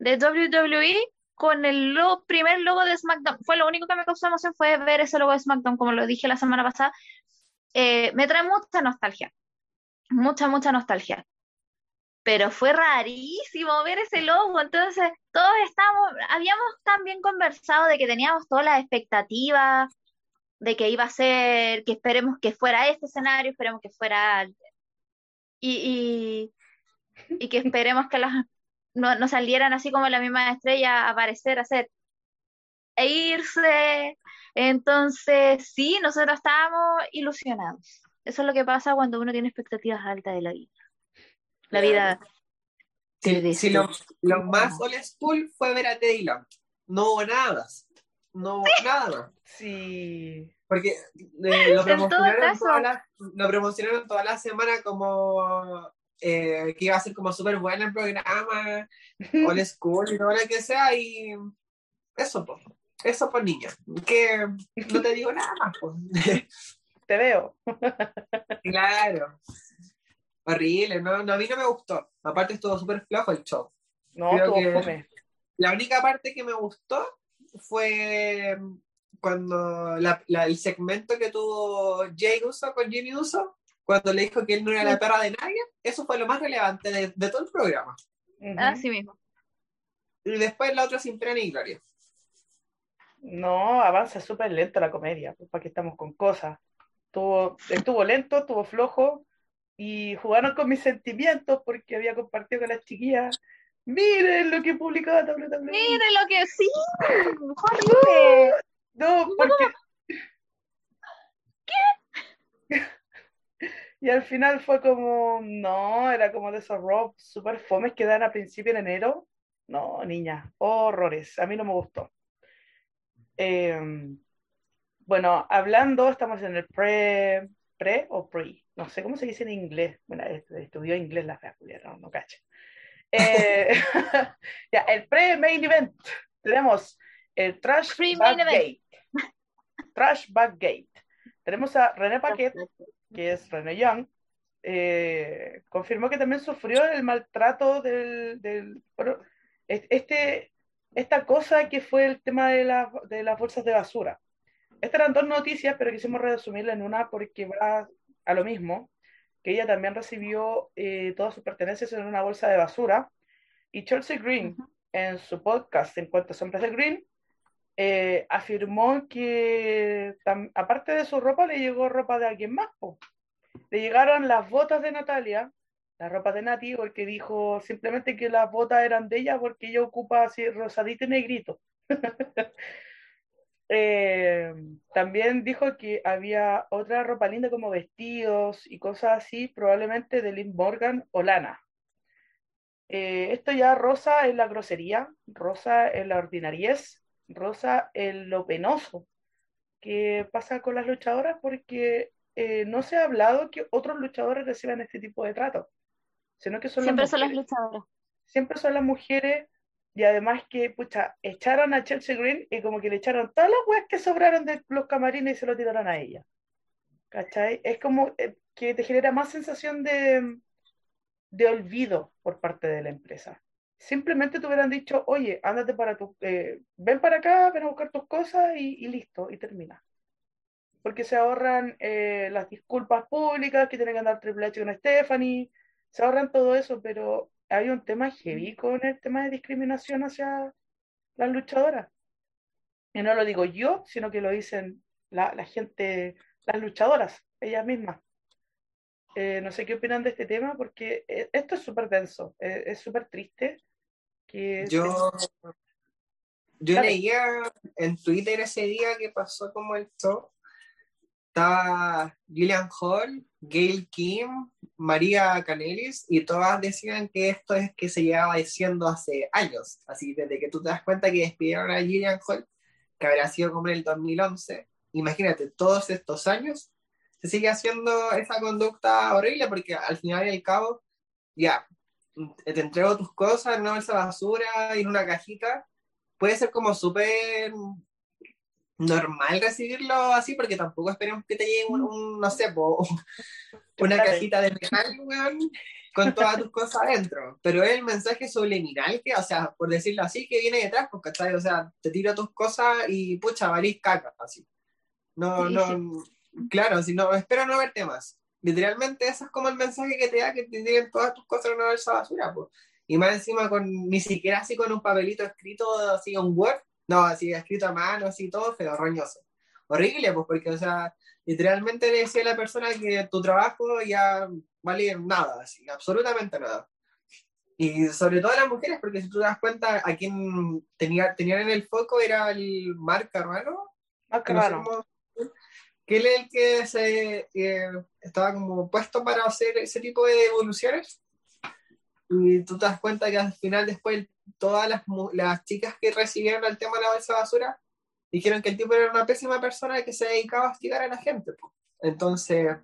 de WWE con el primer logo de SmackDown. Fue lo único que me causó emoción fue ver ese logo de SmackDown, como lo dije la semana pasada. Eh, me trae mucha nostalgia, mucha, mucha nostalgia. Pero fue rarísimo ver ese logo, entonces todos estábamos, habíamos también conversado de que teníamos todas las expectativas, de que iba a ser, que esperemos que fuera este escenario, esperemos que fuera... Y, y, que esperemos que las, no, salieran así como la misma estrella a aparecer, a hacer e irse. Entonces, sí, nosotros estábamos ilusionados. Eso es lo que pasa cuando uno tiene expectativas altas de la vida. La vida. Sí, lo, más old school fue ver a Teddy Long. No hubo nada No hubo nada Sí. Porque eh, lo, promocionaron toda la, lo promocionaron toda la semana como eh, que iba a ser como súper bueno el programa, old school y todo lo que sea, y eso, pues. Eso, por niña. Que no te digo nada más, pues. Te veo. claro. Horrible, no, a mí no me gustó. Aparte estuvo súper flojo el show. No, estuvo La única parte que me gustó fue cuando el segmento que tuvo Jay Uso con Jimmy Uso, cuando le dijo que él no era la perra de nadie, eso fue lo más relevante de, todo el programa. Así mismo. Y después la otra sin pena ni gloria. No, avanza súper lento la comedia, pues para que estamos con cosas. Estuvo, estuvo lento, estuvo flojo y jugaron con mis sentimientos porque había compartido con las chiquillas. Miren lo que publicaba WWE. Miren lo que sí, horrible. No, porque... ¿Qué? Y al final fue como, no, era como de esos rock super fomes que dan a principio de enero. No, niña, horrores. A mí no me gustó. Em, bueno, hablando, estamos en el pre, pre o pre, no sé cómo se dice en inglés. Bueno, estudió inglés la fea, no, no cacho. Eh, ya, el pre-main event. Tenemos el Trash Backgate. Trash Backgate. Tenemos a René Paquet, que es René Young. Eh, confirmó que también sufrió el maltrato del, del bueno, este, esta cosa que fue el tema de, la, de las bolsas de basura. Estas eran dos noticias, pero quisimos resumirla en una porque va a lo mismo, que ella también recibió eh, todas sus pertenencias en una bolsa de basura. Y Chelsea Green, en su podcast En cuanto a Hombres de Green, eh, afirmó que aparte de su ropa le llegó ropa de alguien más. Le llegaron las botas de Natalia, la ropa de Nati, porque dijo simplemente que las botas eran de ella porque ella ocupa así rosadito y negrito. Eh, también dijo que había otra ropa linda como vestidos y cosas así, probablemente de Lynn Morgan o Lana. Eh, esto ya rosa en la grosería, rosa en la ordinariez, rosa en lo penoso que pasa con las luchadoras porque eh, no se ha hablado que otros luchadores reciban este tipo de trato, sino que son siempre son las luchadoras. Siempre son las mujeres y además que, pucha, echaron a Chelsea Green y como que le echaron todas las weas que sobraron de los camarines y se lo tiraron a ella. ¿Cachai? Es como eh, que te genera más sensación de, de olvido por parte de la empresa simplemente te hubieran dicho, oye, ándate para tu, eh, ven para acá, ven a buscar tus cosas y, listo, y termina. Porque se ahorran eh, las disculpas públicas que tiene que andar Triple H con Stephanie, se ahorran todo eso, pero hay un tema heavy con el tema de discriminación hacia las luchadoras. Y no lo digo yo, sino que lo dicen la, gente, las luchadoras, ellas mismas. Eh, no sé qué opinan de este tema porque esto es súper denso, es súper triste yo, yo leía en Twitter ese día que pasó como el show, estaba Gillian Hall, Gail Kim, María Canelis, y todas decían que esto es que se llevaba diciendo hace años, así desde que tú te das cuenta que despidieron a Gillian Hall, que habrá sido como en el 2011, imagínate, todos estos años se sigue haciendo esa conducta horrible porque al final y al cabo, ya, te entrego tus cosas una bolsa basura y en una cajita, puede ser como súper normal recibirlo así, porque tampoco esperemos que te llegue un, no sé, una cajita de metal, con todas tus cosas adentro. Pero es el mensaje subliminal que, o sea, por decirlo así, que viene detrás, pues, ¿cachai? O sea, te tiro tus cosas y, pucha, valís caca, así. No, no, claro, si no, espero no verte más. Literalmente, eso es como el mensaje que te da que te tiren todas tus cosas en una bolsa basura, pues. Y más encima, con ni siquiera así con un papelito escrito, así un Word, no, así escrito a mano, así todo, feo, roñoso. Horrible, pues, porque, o sea, literalmente le decía a la persona que tu trabajo ya vale nada, así, absolutamente nada. Y sobre todo a las mujeres, porque si tú te das cuenta, a quien tenía, tenían en el foco era el Marc Carrano. Marc Carrano. que él es el que se, eh, estaba como puesto para hacer ese tipo de evoluciones. Y tú te das cuenta que al final después todas las, las chicas que recibieron el tema de la bolsa de basura dijeron que el tipo era una pésima persona que se dedicaba a hostigar a la gente. Entonces,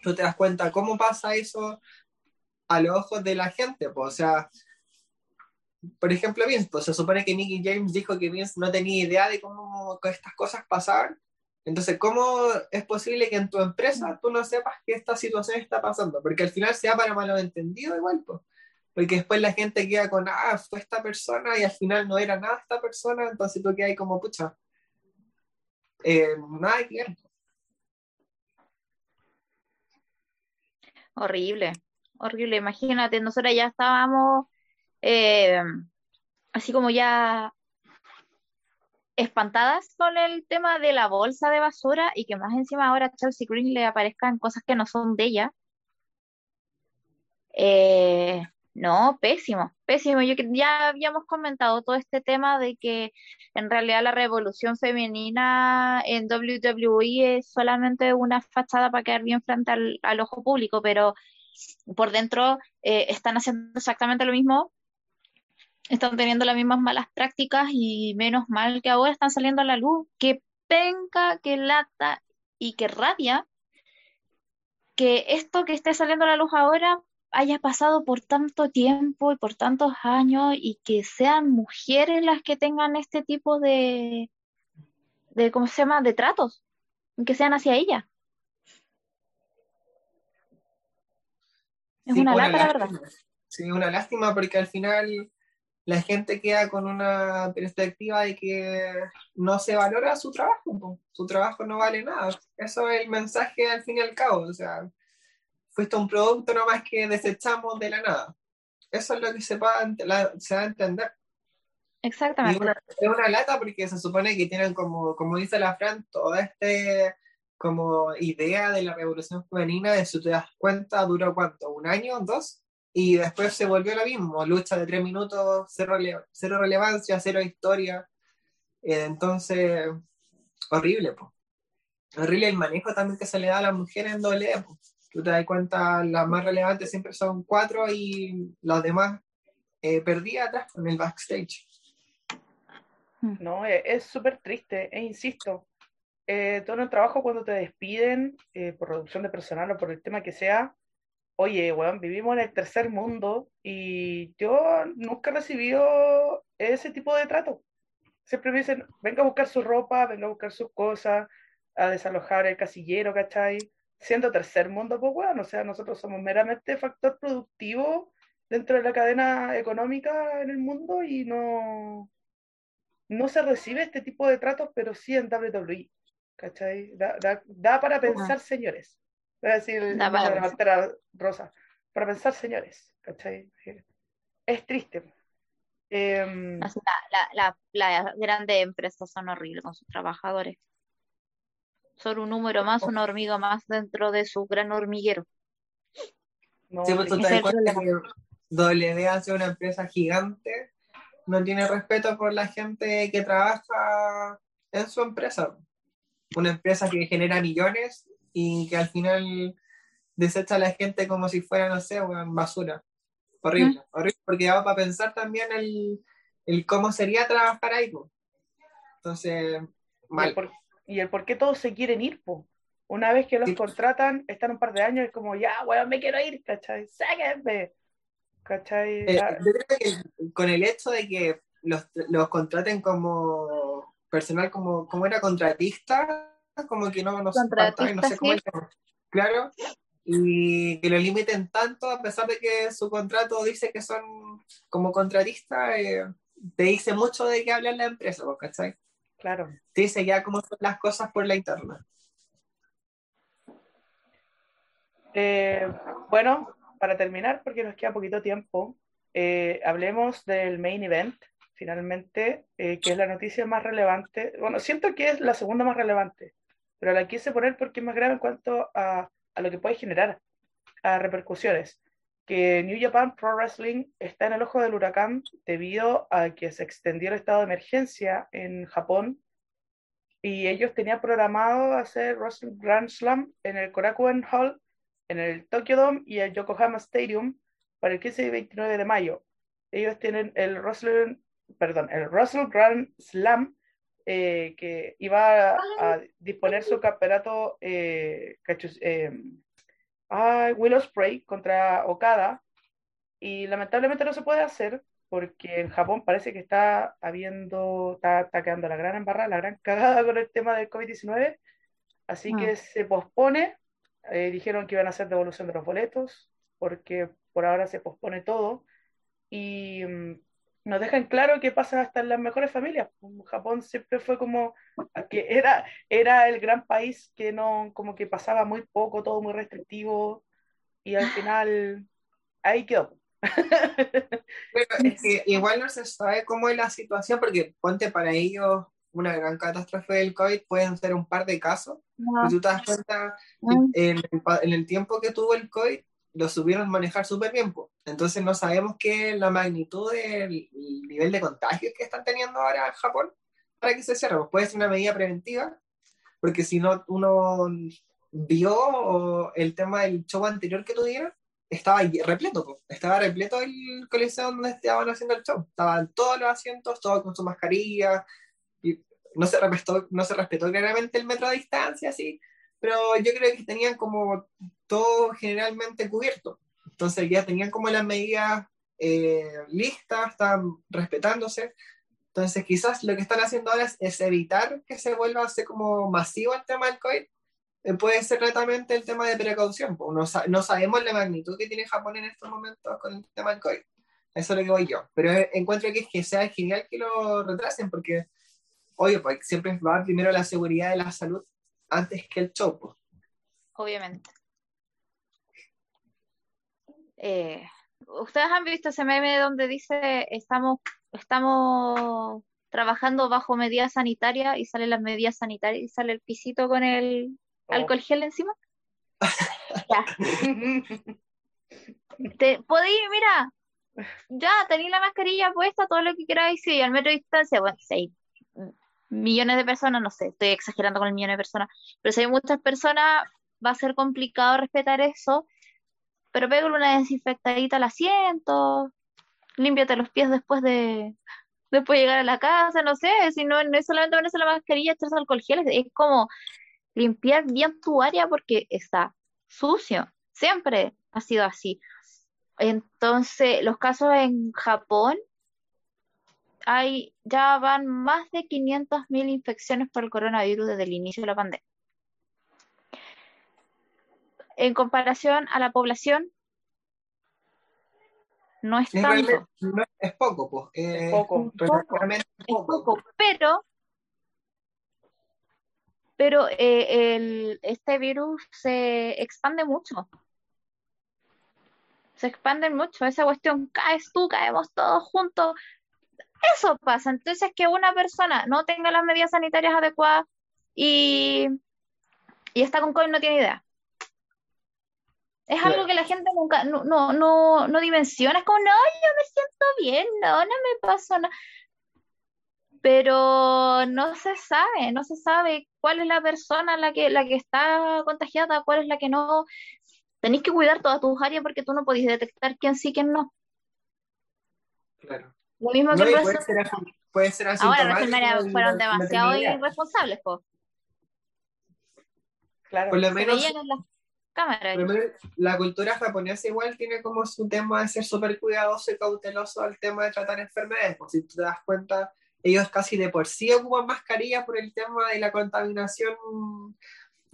tú te das cuenta cómo pasa eso a los ojos de la gente. O sea, por ejemplo, Vince, pues se supone que Nicky James dijo que Vince no tenía idea de cómo estas cosas pasaban. Entonces, ¿cómo es posible que en tu empresa tú no sepas que esta situación está pasando? Porque al final se da para malentendido igual, pues porque después la gente queda con, ah, fue esta persona y al final no era nada esta persona, entonces tú quedas como, pucha, eh, nada que ver. Horrible, horrible. Imagínate, nosotros ya estábamos eh, así como ya espantadas con el tema de la bolsa de basura y que más encima ahora a Chelsea Green le aparezcan cosas que no son de ella. Eh, no, pésimo, pésimo. Yo ya habíamos comentado todo este tema de que en realidad la revolución femenina en WWE es solamente una fachada para quedar bien frente al, ojo público, pero por dentro eh, están haciendo exactamente lo mismo, están teniendo las mismas malas prácticas y menos mal que ahora están saliendo a la luz. Que penca, que lata y que rabia que esto que esté saliendo a la luz ahora haya pasado por tanto tiempo y por tantos años y que sean mujeres las que tengan este tipo de, de ¿cómo se llama?, de tratos, que sean hacia ella. Es una, lástima, la verdad. Sí, una lástima porque al final la gente queda con una perspectiva de que no se valora su trabajo, su trabajo no vale nada. Eso es el mensaje al fin y al cabo, o sea, fuiste un producto nomás que desechamos de la nada. Eso es lo que se, va, se va a entender. Exactamente. es una lata porque se supone que tienen como, como dice la Fran, toda este como idea de la revolución femenina, de si te das cuenta, duró cuánto, un año, dos, y después se volvió lo mismo, lucha de tres minutos, cero, cero relevancia, cero historia. Eh, entonces, horrible, pues. Horrible el manejo también que se le da a las mujeres en doble, pues tú te das cuenta, las más relevantes siempre son cuatro y los demás eh, perdí atrás en el backstage. Hmm. No, e, es súper triste, e insisto, eh, todo el trabajo cuando te despiden eh, por reducción de personal o por el tema que sea, oye, weón, vivimos en el tercer mundo y yo nunca he recibido ese tipo de trato. Siempre me dicen, venga a buscar su ropa, venga a buscar sus cosas, a desalojar el casillero, ¿cachai? Siendo tercer mundo, pues bueno, o sea, nosotros somos meramente factor productivo dentro de la cadena económica en el mundo y no, no se recibe este tipo de tratos, pero sí en WWE, ¿cachai? Da, para pensar, señores. Voy a decir la para... rosa. Para pensar, señores, ¿cachai? Es triste. Eh, la, las grandes empresas son horribles con sus trabajadores son un número más, una hormiga más dentro de su gran hormiguero. No, sí, pues tú te das cuenta que W hace una empresa gigante, no tiene respeto por la gente que trabaja en su empresa. una empresa que genera millones y que al final desecha a la gente como si fuera, no sé, una basura. Horrible, horrible, porque va para pensar también el, cómo sería trabajar ahí. Entonces, mal. Y el, por, qué todos se quieren ir, po. Una vez que los contratan, están un par de años y es como, ya, weón, me quiero ir, ¿cachai? Sáquenme. ¿Cachai? Eh, yo creo que con el hecho de que los, los contraten como personal, como, como era contratista, como que no, no, sé cómo Claro, y que lo limiten tanto a pesar de que su contrato dice que son como contratistas, eh, te dice mucho de qué habla la empresa, ¿cachai? Claro. Dice ya cómo son las cosas por la interna. Eh, bueno, para terminar, porque nos queda poquito tiempo, eh, hablemos del main event, finalmente, que es la noticia más relevante. Bueno, siento que es la segunda más relevante, pero la quise poner porque es más grave en cuanto a, a lo que puede generar, a repercusiones. Que New Japan Pro Wrestling está en el ojo del huracán debido a que se extendió el estado de emergencia en Japón y ellos tenían programado hacer Wrestling Grand Slam en el Korakuen Hall, en el Tokyo Dome y el Yokohama Stadium para el 15 y 29 de mayo. Ellos tienen el Wrestling, perdón, el Wrestle Grand Slam eh, que iba a, disponer su campeonato eh, eh, Willow Spray contra Okada. Y lamentablemente no se puede hacer porque en Japón parece que está habiendo, está, está quedando la gran embarrada, la gran cagada con el tema del COVID-19, así que ah. se pospone, dijeron que iban a hacer devolución de los boletos, porque por ahora se pospone todo, y mm, nos dejan claro que pasa hasta en las mejores familias. Japón siempre fue como que era, era el gran país que no, como que pasaba muy poco, todo muy restrictivo, y al final ahí quedó. es que igual no se sabe cómo es la situación, porque ponte para ellos una gran catástrofe del COVID, pueden ser un par de casos. Y tú te das cuenta, en, en el tiempo que tuvo el COVID, lo supieron manejar súper bien. Entonces no sabemos qué la magnitud del nivel de contagio que están teniendo ahora en Japón para que se cierre. Pues puede ser una medida preventiva, porque si no uno vio el tema del show anterior que tuvieron, estaba repleto, estaba repleto el coliseo donde estaban haciendo el show. Estaban todos los asientos, todos con su mascarilla, y no se respetó, no se respetó claramente el metro de distancia, así, pero yo creo que tenían como todo generalmente cubierto. Entonces ya tenían como las medidas eh, listas, están respetándose. Entonces quizás lo que están haciendo ahora es, evitar que se vuelva a ser como masivo el tema del COVID. Eh, puede ser netamente el tema de precaución. No, no, sabemos la magnitud que tiene Japón en estos momentos con el tema del COVID. Eso es lo que voy yo. Pero encuentro que, es que sea genial que lo retrasen porque, oye, pues siempre va primero la seguridad de la salud antes que el show. Pues. Obviamente. Eh, ¿Ustedes han visto ese meme donde dice estamos, estamos trabajando bajo medidas sanitarias y salen las medidas sanitarias y sale el pisito con el oh. alcohol gel encima? Te, podéis, mira, ya tenéis la mascarilla puesta, todo lo que queráis, y al metro de distancia, bueno, si millones de personas, no sé, estoy exagerando con el millón de personas, pero si hay muchas personas, va a ser complicado respetar eso pero pégale una desinfectadita al asiento, límpiate los pies después de después llegar a la casa, no sé, si no, no es solamente ponerse la mascarilla, echarse alcohol gel, es como limpiar bien tu área porque está sucio, siempre ha sido así. Entonces, los casos en Japón, hay, ya van más de 500.000 infecciones por el coronavirus desde el inicio de la pandemia en comparación a la población, no es tanto. es poco, pues. es poco. poco. Pero, pero eh, el, este virus se expande mucho. Se expande mucho. Esa cuestión, caes tú, caemos todos juntos. Eso pasa. Entonces, que una persona no tenga las medidas sanitarias adecuadas y, y está con COVID no tiene idea. Es algo que la gente nunca, no, no, no, dimensiona. Es como, no, yo me siento bien, no, no me pasa nada. pero no se sabe, no se sabe cuál es la persona la que, la que está contagiada, cuál es la que no. Tenéis que cuidar todas tus áreas porque tú no podéis detectar quién sí, quién no. Claro. Lo mismo No, que puede ser, puede ser Ahora los enfermeras y fueron demasiado irresponsables, po. Claro. Por lo menos en las cámaras. Por lo menos La cultura japonesa igual tiene como su tema de ser súper cuidadoso y cauteloso al tema de tratar enfermedades. Pues si tú te das cuenta, ellos casi de por sí ocupan mascarilla por el tema de la contaminación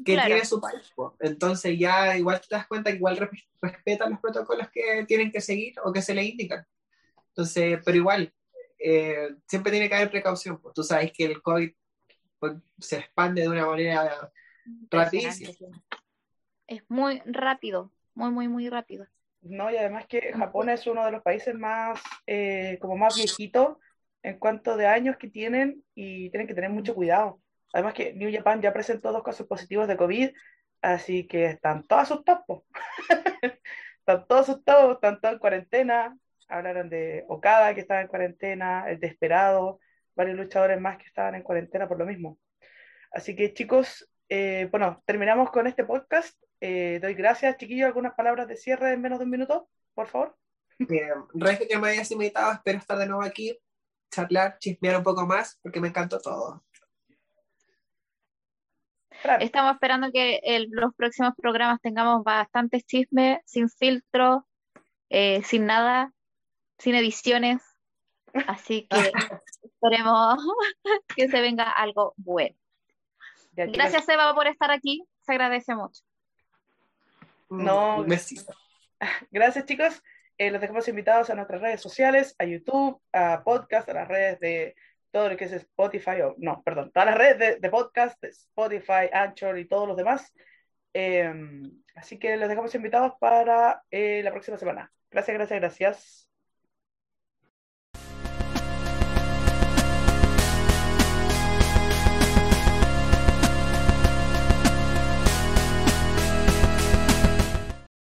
que Claro. tiene su país. pues. Entonces ya igual te das cuenta que igual re- respetan los protocolos que tienen que seguir o que se les indican. Entonces, pero igual, eh, siempre tiene que haber precaución. Pues. Tú sabes que el COVID pues, se expande de una manera rapidísima. Es muy rápido, muy, muy, muy rápido. No, y además que Japón es uno de los países más, eh, como más viejitos en cuanto de años que tienen y tienen que tener mucho cuidado. Además que New Japan ya presentó dos casos positivos de COVID, así que están todos asustados. están todos asustados, están todos en cuarentena. Hablaron de Okada que estaba en cuarentena, el Desperado, varios luchadores más que estaban en cuarentena por lo mismo. Así que chicos, eh, bueno, terminamos con este podcast. Eh, doy gracias, chiquillos. ¿Algunas palabras de cierre en menos de un minuto, por favor? Eh, Regio que me hayas invitado, espero estar de nuevo aquí, charlar, chismear un poco más, porque me encantó todo. Estamos esperando que el- los próximos programas tengamos bastantes chismes, sin filtro, eh, sin nada, sin ediciones. Así que esperemos que se venga algo bueno. Gracias, Eva, por estar aquí. Se agradece mucho. No. Un besito. Gracias, chicos. Eh, los dejamos invitados a nuestras redes sociales, a YouTube, a podcast, a las redes de todo lo que es Spotify, o no, perdón, todas las redes de, de podcast, de Spotify, Anchor y todos los demás. Eh, así que los dejamos invitados para eh, la próxima semana. Gracias, gracias, gracias.